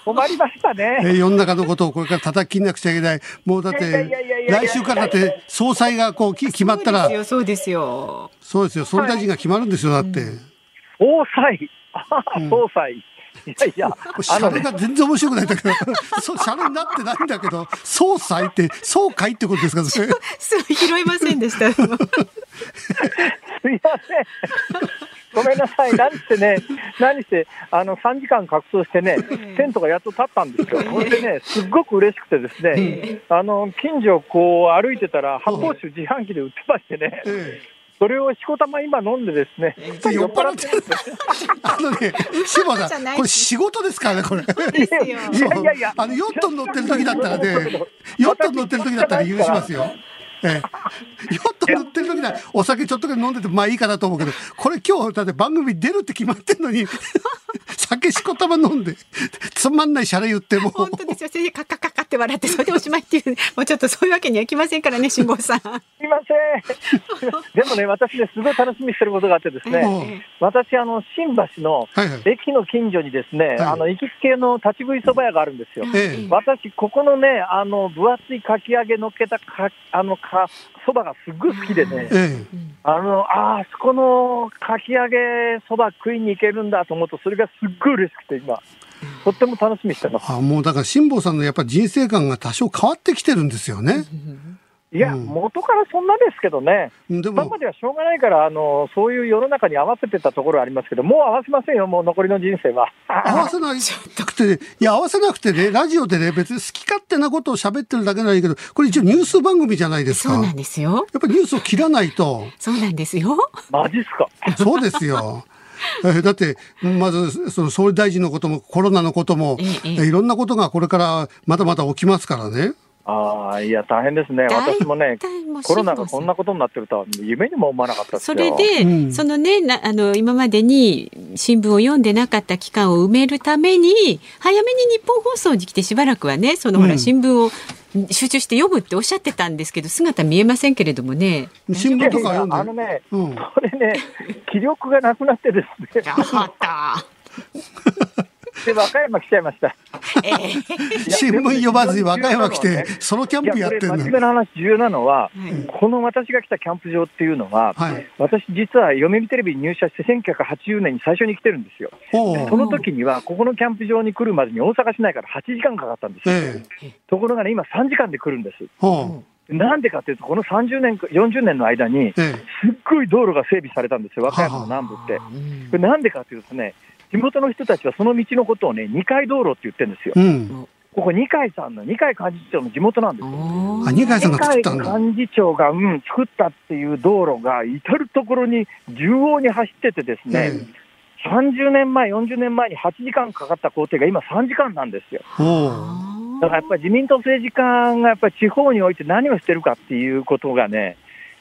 困りましたね。え世の中のことをこれから叩き切んなくちゃいけない。もうだって、来週からだって総裁がこう決まったら。そうですよ、そうですよ。総理大臣が決まるんですよ、だって。総裁。総裁。いやいや、シャレが全然面白くないんだけど、そう、シャレになってないんだけど、総裁って、総会ってことですか、それ。すごい拾いませんでした。すみません。ごめんなさい、何してね、何して、あの3時間格闘してね、テントがやっと立ったんですよ、それでね、すっごく嬉しくてですね、あの近所こう歩いてたら、発泡酒自販機で売ってましてね、それをしこたま今飲んでですね、酔っ払ってる。んです。あのね、柴田さん、これ仕事ですからね、これ。いやいやいや、あのヨットに乗ってる時だったらね、ヨットに乗ってる時だったら許しますよ。ええ、ヨット乗ってる時ならお酒ちょっとぐらい飲んでてまあいいかなと思うけどこれ今日だって番組出るって決まってんのに 酒しこたま飲んでつまんないシャレ言っても。本当ですよ。それでカッカカって笑ってそれでおしまいっていうもうちょっとそういうわけにはいきませんからね辛坊さん。みません。でもね、私ね、すごい楽しみにしてることがあってですね、私、あの、新橋の駅の近所にですね、はいはい、あの、行きつけの立ち食いそば屋があるんですよ。私、ここのね、あの、分厚いかき揚げ乗っけたか、あの、か、そばがすっごい好きでね、あの、ああそこのかき揚げそば食いに行けるんだと思うと、それがすっごい嬉しくて、今。とっても楽しみにしてます。あもうだから辛坊さんのやっぱり人生観が多少変わってきてるんですよね。いや、うん、元からそんなですけどね、でも今まではしょうがないからあの、そういう世の中に合わせてたところありますけど、もう合わせませんよ、もう残りの人生は。合わせないくて、いや、合わせなくてね、ラジオでね、別に好き勝手なことを喋ってるだけならいいけど、これ一応ニュース番組じゃないですか。そうなんですよ。やっぱりニュースを切らないと。そうなんですよ。マジっすか。そうですよ。だって、まず、その総理大臣のことも、コロナのことも、ええ、いろんなことがこれからまだまだ起きますからね。ああ、いや、大変ですね。私もね、コロナがこんなことになってるとは夢にも思わなかったそれで、うん、そのねあの、今までに新聞を読んでなかった期間を埋めるために、早めに日本放送に来てしばらくはね、そのほら、新聞を集中して読むっておっしゃってたんですけど、姿見えませんけれどもね。新聞とか読んであのね、うん、これね、気力がなくなってですね。あった。で、和歌山来ちゃいました。えー、新聞読まずに和歌山来て、そのキャンプやってるの真面目な話、重要なのは、この私が来たキャンプ場っていうのは、はい、私、実は読売テレビに入社して1980年に最初に来てるんですよ。その時には、ここのキャンプ場に来るまでに大阪市内から8時間かかったんですよ。えー、ところがね、今3時間で来るんです。なんでかっていうと、この30年、40年の間に、すっごい道路が整備されたんですよ、和歌山の南部って。これなんでかっていうとね、地元の人たちはその道のことをね、二階道路って言ってるんですよ。うん、ここ二階さんの、二階幹事長の地元なんですよ。あ、二階さんが作ったんだ。幹事長が、うん、作ったっていう道路が、至る所に縦横に走っててですね、うん、30年前、40年前に8時間かかった工程が今3時間なんですよ。だからやっぱり自民党政治家がやっぱり地方において何をしてるかっていうことがね、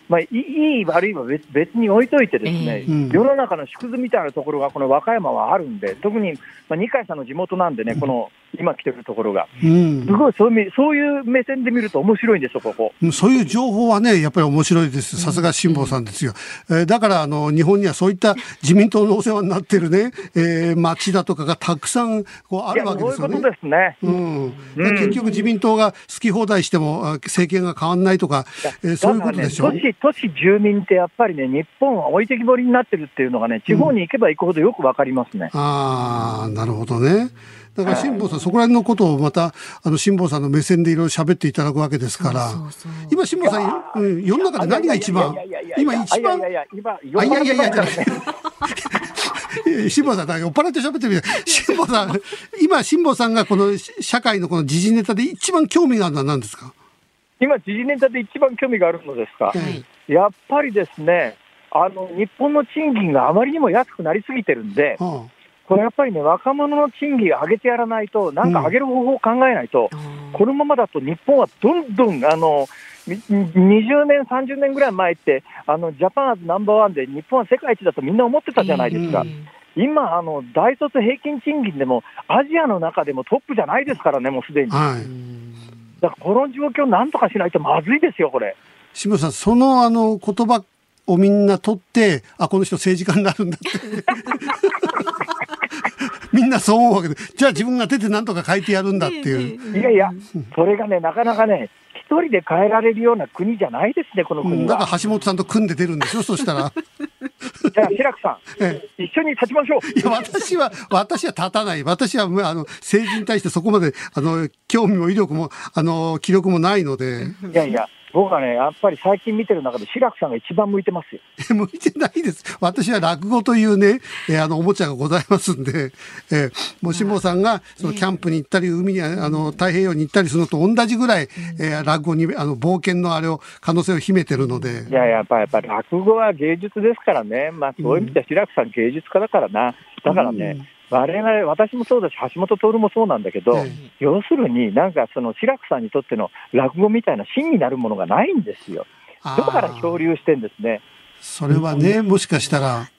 まあ、いい、悪いは別別に置いといて、ですね、えー、世の中の縮図みたいなところがこの和歌山はあるんで、特に、まあ、二階さんの地元なんでね、この今来てるところが、うん、すごいそういうそういう目線で見ると面白いんですよ、ここ。そういう情報はね、やっぱり面白いです。さすが辛坊さんですよ。うん、えー、だからあの日本にはそういった自民党のお世話になってるね、えー、町だとかがたくさんこうあるわけですよね。そういうことですね。うん。結局自民党が好き放題しても政権が変わらないとか、えー、そういうことでしょ。都市都市住民ってやっぱりね、日本は置いてきぼりになってるっていうのがね、地方に行けば行くほどよくわかりますね。うん、ああ、なるほどね。だから辛坊さん、そこら辺のことをまた、あの、辛坊さんの目線でいろいろ喋っていただくわけですから、今、辛坊さん、うん、世の中で何が一番、今一番、いやいやいや、いやいやいや、じゃない。辛坊さん、酔っ払って喋ってみて、辛坊さん、今、辛坊さんがこの社会のこの時事ネタで一番興味があるのは何ですか？今、時事ネタで一番興味があるのですか、はい、やっぱりですね、あの日本の賃金があまりにも安くなりすぎてるんで、はあこれやっぱりね、若者の賃金上げてやらないと、なんか上げる方法を考えないと、うん、このままだと日本はどんどん、あの、20年、30年ぐらい前って、あの、ジャパンアズナンバーワンで日本は世界一だとみんな思ってたじゃないですか。うん今、あの大卒平均賃金でも、アジアの中でもトップじゃないですからね、もうすでに。はい、だからこの状況、なんとかしないとまずいですよ、これ。下さん、そのあの言葉をみんな取って、あ、この人政治家になるんだって。みんなそう思うわけで、じゃあ自分が出てなんとか変えてやるんだっていう。いやいや、それがね、なかなかね、一人で変えられるような国じゃないですね、この国は。だから橋本さんと組んで出るんですよ、そしたら。じゃあ、志らくさん、ええ、一緒に立ちましょう。いや、私は、私は立たない。私は、あの、政治に対してそこまで、あの、興味も威力も、あの、気力もないので。いやいや、僕はね、やっぱり最近見てる中で、志らくさんが一番向いてますよ。向いてないです。私は落語というね、えー、あの、おもちゃがございますんで、えー、もしもさんが、そのキャンプに行ったり、海に、あの、太平洋に行ったりするのと同じぐらい、えー、落語に、あの、冒険のあれを、可能性を秘めてるので。いや、やっぱり、やっぱり落語は芸術ですからね。まあ、そういう意味では志らくさん芸術家だからな。だからね、うん我々、私もそうだし、橋本徹もそうなんだけど、うん、要するに、なんかその志らくさんにとっての落語みたいな芯になるものがないんですよ。だから漂流してんですね。それはね、もしかしたら、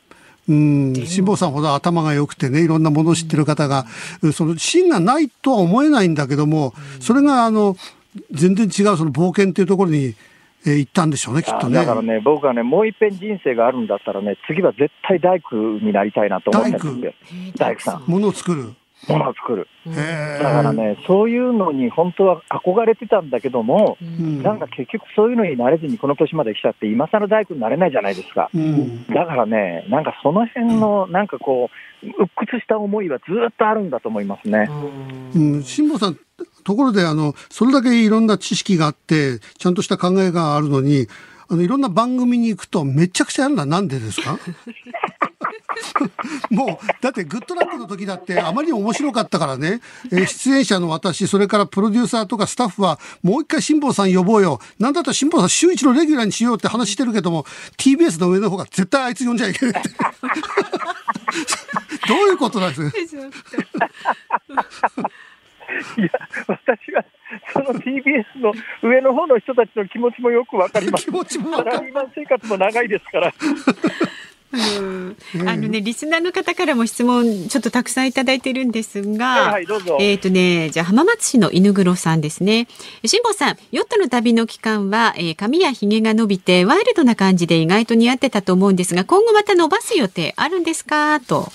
うん、辛坊さんほど頭が良くてね、いろんなものを知ってる方が、その芯がないとは思えないんだけども、それがあの、全然違うその冒険っていうところに、えー、行ったんでしょうね、きっとね。だからね、僕はね、もう一遍人生があるんだったらね、次は絶対大工になりたいなと思ってるんですよ。大工？さん。ものを作る？ものを作る。だからね、そういうのに本当は憧れてたんだけども、うん、なんか結局そういうのになれずにこの年まで来ちゃって、今更大工になれないじゃないですか。うん、だからね、なんかその辺の、なんかこう、鬱屈した思いはずっとあるんだと思いますね。うん、辛坊さん、ところで、あの、それだけいろんな知識があって、ちゃんとした考えがあるのに、あの、いろんな番組に行くとめちゃくちゃやるのはなんでですか？もう、だってグッドラックの時だってあまりに面白かったからね、えー、出演者の私、それからプロデューサーとかスタッフは、もう一回辛坊さん呼ぼうよ。なんだったら辛坊さん週一のレギュラーにしようって話してるけども、TBS の上の方が絶対あいつ呼んじゃいけないって。どういうことなんです？かいや、私は、その TBS の上の方の人たちの気持ちもよくわかります。気持ちもサラリーマン生活も長いですから。うんあのね、リスナーの方からも質問ちょっとたくさんいただいてるんですが、はいはい。えっ、ー、とね、じゃあ浜松市の犬黒さんですね。辛坊さん、ヨットの旅の期間は、えー、髪や髭が伸びてワイルドな感じで意外と似合ってたと思うんですが、今後また伸ばす予定あるんですか？と。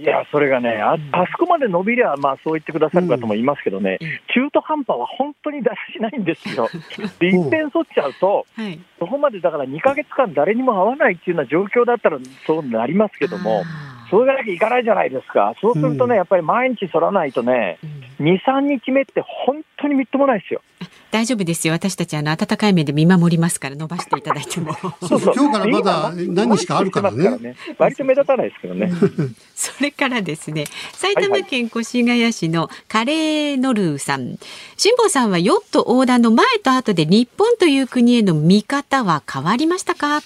いや、それがね、ああそこまで伸びりゃ、まあそう言ってくださる方もいますけどね、うん、中途半端は本当に出しないんですよ。で、一遍剃っちゃうと、はい、そこまでだから2か月間誰にも会わないっていうような状況だったらそうなりますけども、それがなきゃいかないじゃないですか。そうするとね、やっぱり毎日剃らないとね、2、3日目って本当にみっともないですよ。大丈夫ですよ。私たちあの温かい目で見守りますから伸ばしていただいても。そうそう今日からまだ何日かあるからね。ね割と目立たないですけどね。それからですね、埼玉県越谷市のカレーノルーさん。辛坊さんはヨット横断の前と後で日本という国への見方は変わりましたか？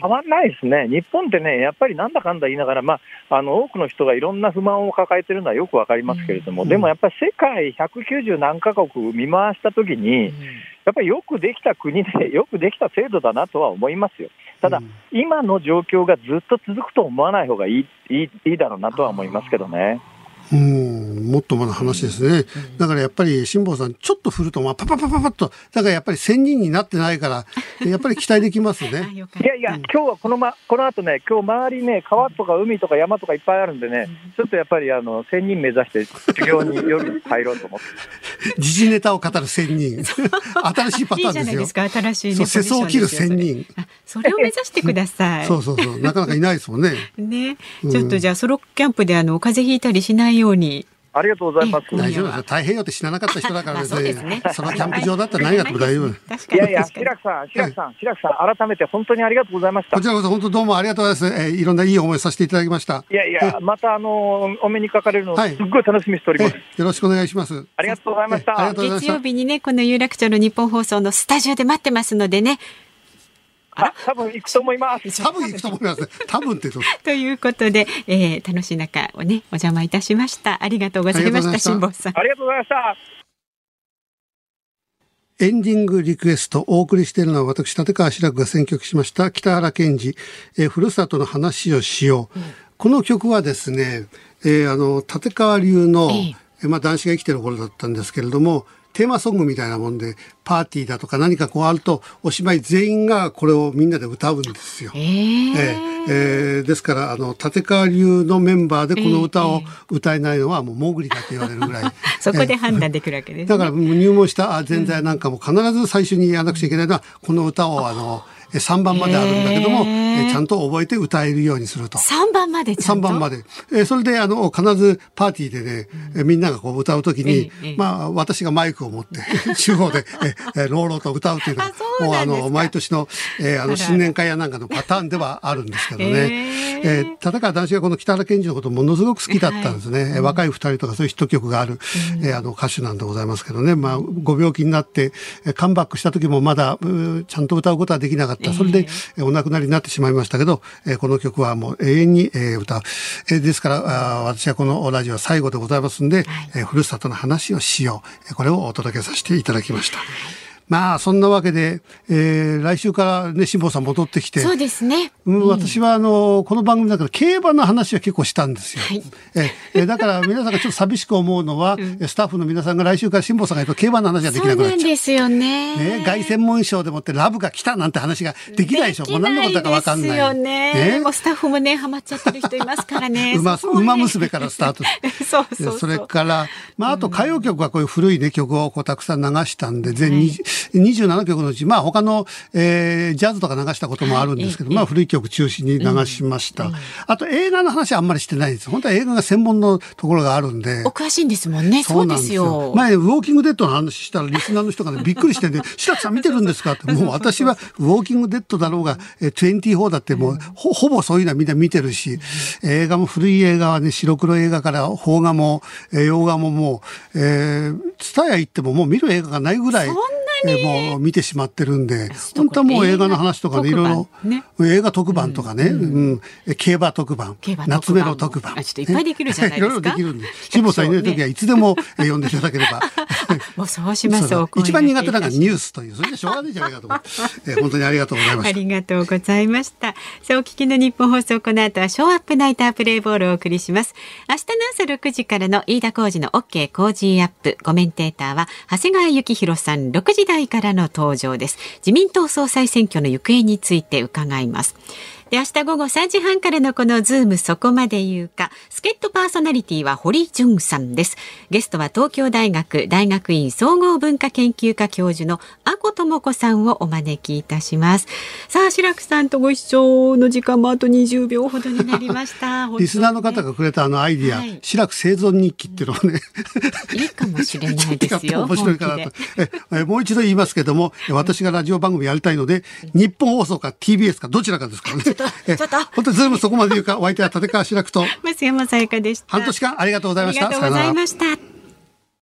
変わらないですね、日本ってね、やっぱりなんだかんだ言いながら、まあ、あの多くの人がいろんな不満を抱えてるのはよくわかりますけれども、うん、でもやっぱり世界190何カ国見回したときに、うん、やっぱりよくできた国で、よくできた制度だなとは思いますよ。ただ、うん、今の状況がずっと続くと思わない方がいいいいいいだろうなとは思いますけどね。うん、もっともな話ですね。だからやっぱり辛坊さん、ちょっと振ると、まあ、パパパパパッと、だからやっぱり1000人になってないから、やっぱり期待できますね。いやいや、うん、今日はこのま、この後ね、今日周りね、川とか海とか山とかいっぱいあるんでね、ちょっとやっぱりあの、1000人目指して、授業に夜入ろうと思って。時事ネタを語る1000人。新しいパターンですよ。いいじゃないですか、新しい、ね、そう、世相を切る1000人。それを目指してください。そうそうそう、なかなかいないですもんね。ね、ちょっとじゃあソロキャンプであの、風邪ひいたりしないように。ありがとうございます。大丈夫ですよ。太平洋って知らなかった人だから ですね。そのキャンプ場だったら何がっても大丈夫。いやいや、白くさん、白くさん、白くさん、改めて本当にありがとうございました。こちらこそ本当どうもありがとうございます。えー、いろんないい思いさせていただきました。いやいや、またあのお目にかかれるの、すっごい楽しみにしております。よろしくお願いします。ありがとうございました。月曜日にね、この有楽町の日本放送のスタジオで待ってますのでね。あ多分行くと思います。多分行くと思います。多分ってと。ということで、えー、楽しい中をね、お邪魔いたしました。ありがとうございました、辛坊さん。ありがとうございました。エンディングリクエストお送りしているのは私、立川志らくが選曲しました北原健二、えー、ふるさとの話をしよう。うん、この曲はですね、えー、あの、立川流の、えー、まあ男子が生きてる頃だったんですけれども、テーマソングみたいなもんでパーティーだとか何かこうあるとおしまい全員がこれをみんなで歌うんですよ。えー、えー、ですからあの立川流のメンバーでこの歌を歌えないのはもうモーグリだって言われるぐらい。そこで判断できるわけです、ね、だから入門した前座なんかも必ず最初にやらなくちゃいけないのはこの歌をあの。3番まであるんだけども、えちゃんと覚えて歌えるようにすると。3番までちゃんと ?3 番まで。えそれで、あの、必ずパーティーでね、うん、みんながこう歌うときに、まあ、私がマイクを持って、中央で、えー、朗々と歌うというのが、もうあの、毎年の、えー、あの、新年会やなんかのパターンではあるんですけどね。えー、田中男子がこの北原健二のことものすごく好きだったんですね。はい、若い二人とかそういうヒット曲がある、うん、えー、あの歌手なんでございますけどね。まあ、ご病気になって、カムバックした時もまだ、ちゃんと歌うことはできなかった。それで、お亡くなりになってしまいましたけど、えこの曲はもう永遠に、え歌う。えですからあ、私はこのラジオは最後でございますんで、はい、えふるさとの話をしよう。これをお届けさせていただきました。まあそんなわけで、えー、来週からね辛坊さん戻ってきて。そうですね、うん、私はあのこの番組だから競馬の話は結構したんですよ、はい、えだから皆さんがちょっと寂しく思うのは、うん、スタッフの皆さんが来週から辛坊さんがいると競馬の話ができなくなっちゃう。そうですよね。ね凱旋門賞でもってラブが来たなんて話ができないでしょ。もう何のことだか分かんない。よね。ね。もうスタッフもねハマっちゃってる人いますからね。馬馬娘からスタート。そうそうそれからまああと歌謡曲はこういう古いね曲をこうたくさん流したんで全27曲のうちまあ他の、えー、ジャズとか流したこともあるんですけど、まあ古い曲中心に流しました、あと映画の話はあんまりしてないです。本当は映画が専門のところがあるんで。お詳しいんですもんね。そうですよ。前ウォーキングデッドの話したらリスナーの人がねびっくりしてね「白木さん見てるんですか? 」ってもう私はウォーキングデッドだろうが24だってもうほほぼそういうのはみんな見てるし映画も古い映画はね白黒映画から邦画も洋画ももうえー、ツタヤ行ってももう見る映画がないぐらいえー、もう見てしまってるんで、本当はもう映画の話とかね、いろいろ、映画特番とかね、うん。競馬特番、夏目の特番。ちょっといっぱいできるじゃないですか。いろいろできるんで、辛坊さんいない時はいつでも読んでいただければ。もうそうします。一番苦手なのがニュースという、それでしょうがないじゃないかと思う。えー、本当にありがとうございました。ありがとうございました。さあ、お聞きのニッポン放送、この後はショーアップナイタープレイボールをお送りします。明日の朝6時からの飯田浩二の OK 工事アップ、コメンテーターは、長谷川幸宏さん、6時代からの登場です。自民党総裁選挙の行方について伺います。で、明日午後3時半からのこのズームそこまで言うか、助っ人パーソナリティは堀潤さんです。ゲストは東京大学大学院総合文化研究科教授の阿古智子さんをお招きいたします。さあ、白くさんとご一緒の時間もあと20秒ほどになりました。リスナーの方がくれたあのアイディア、はい、白く生存日記っていうのはね。いいかもしれないですよ。面白いかなと。え、もう一度言いますけども、私がラジオ番組やりたいので、日本放送か TBS かどちらかですからね。と、ちょっと。本当にズームそこまで言うか、お相手は立川志らくと。松山さやかでした。半年間ありがとうございました。ありがとうございました。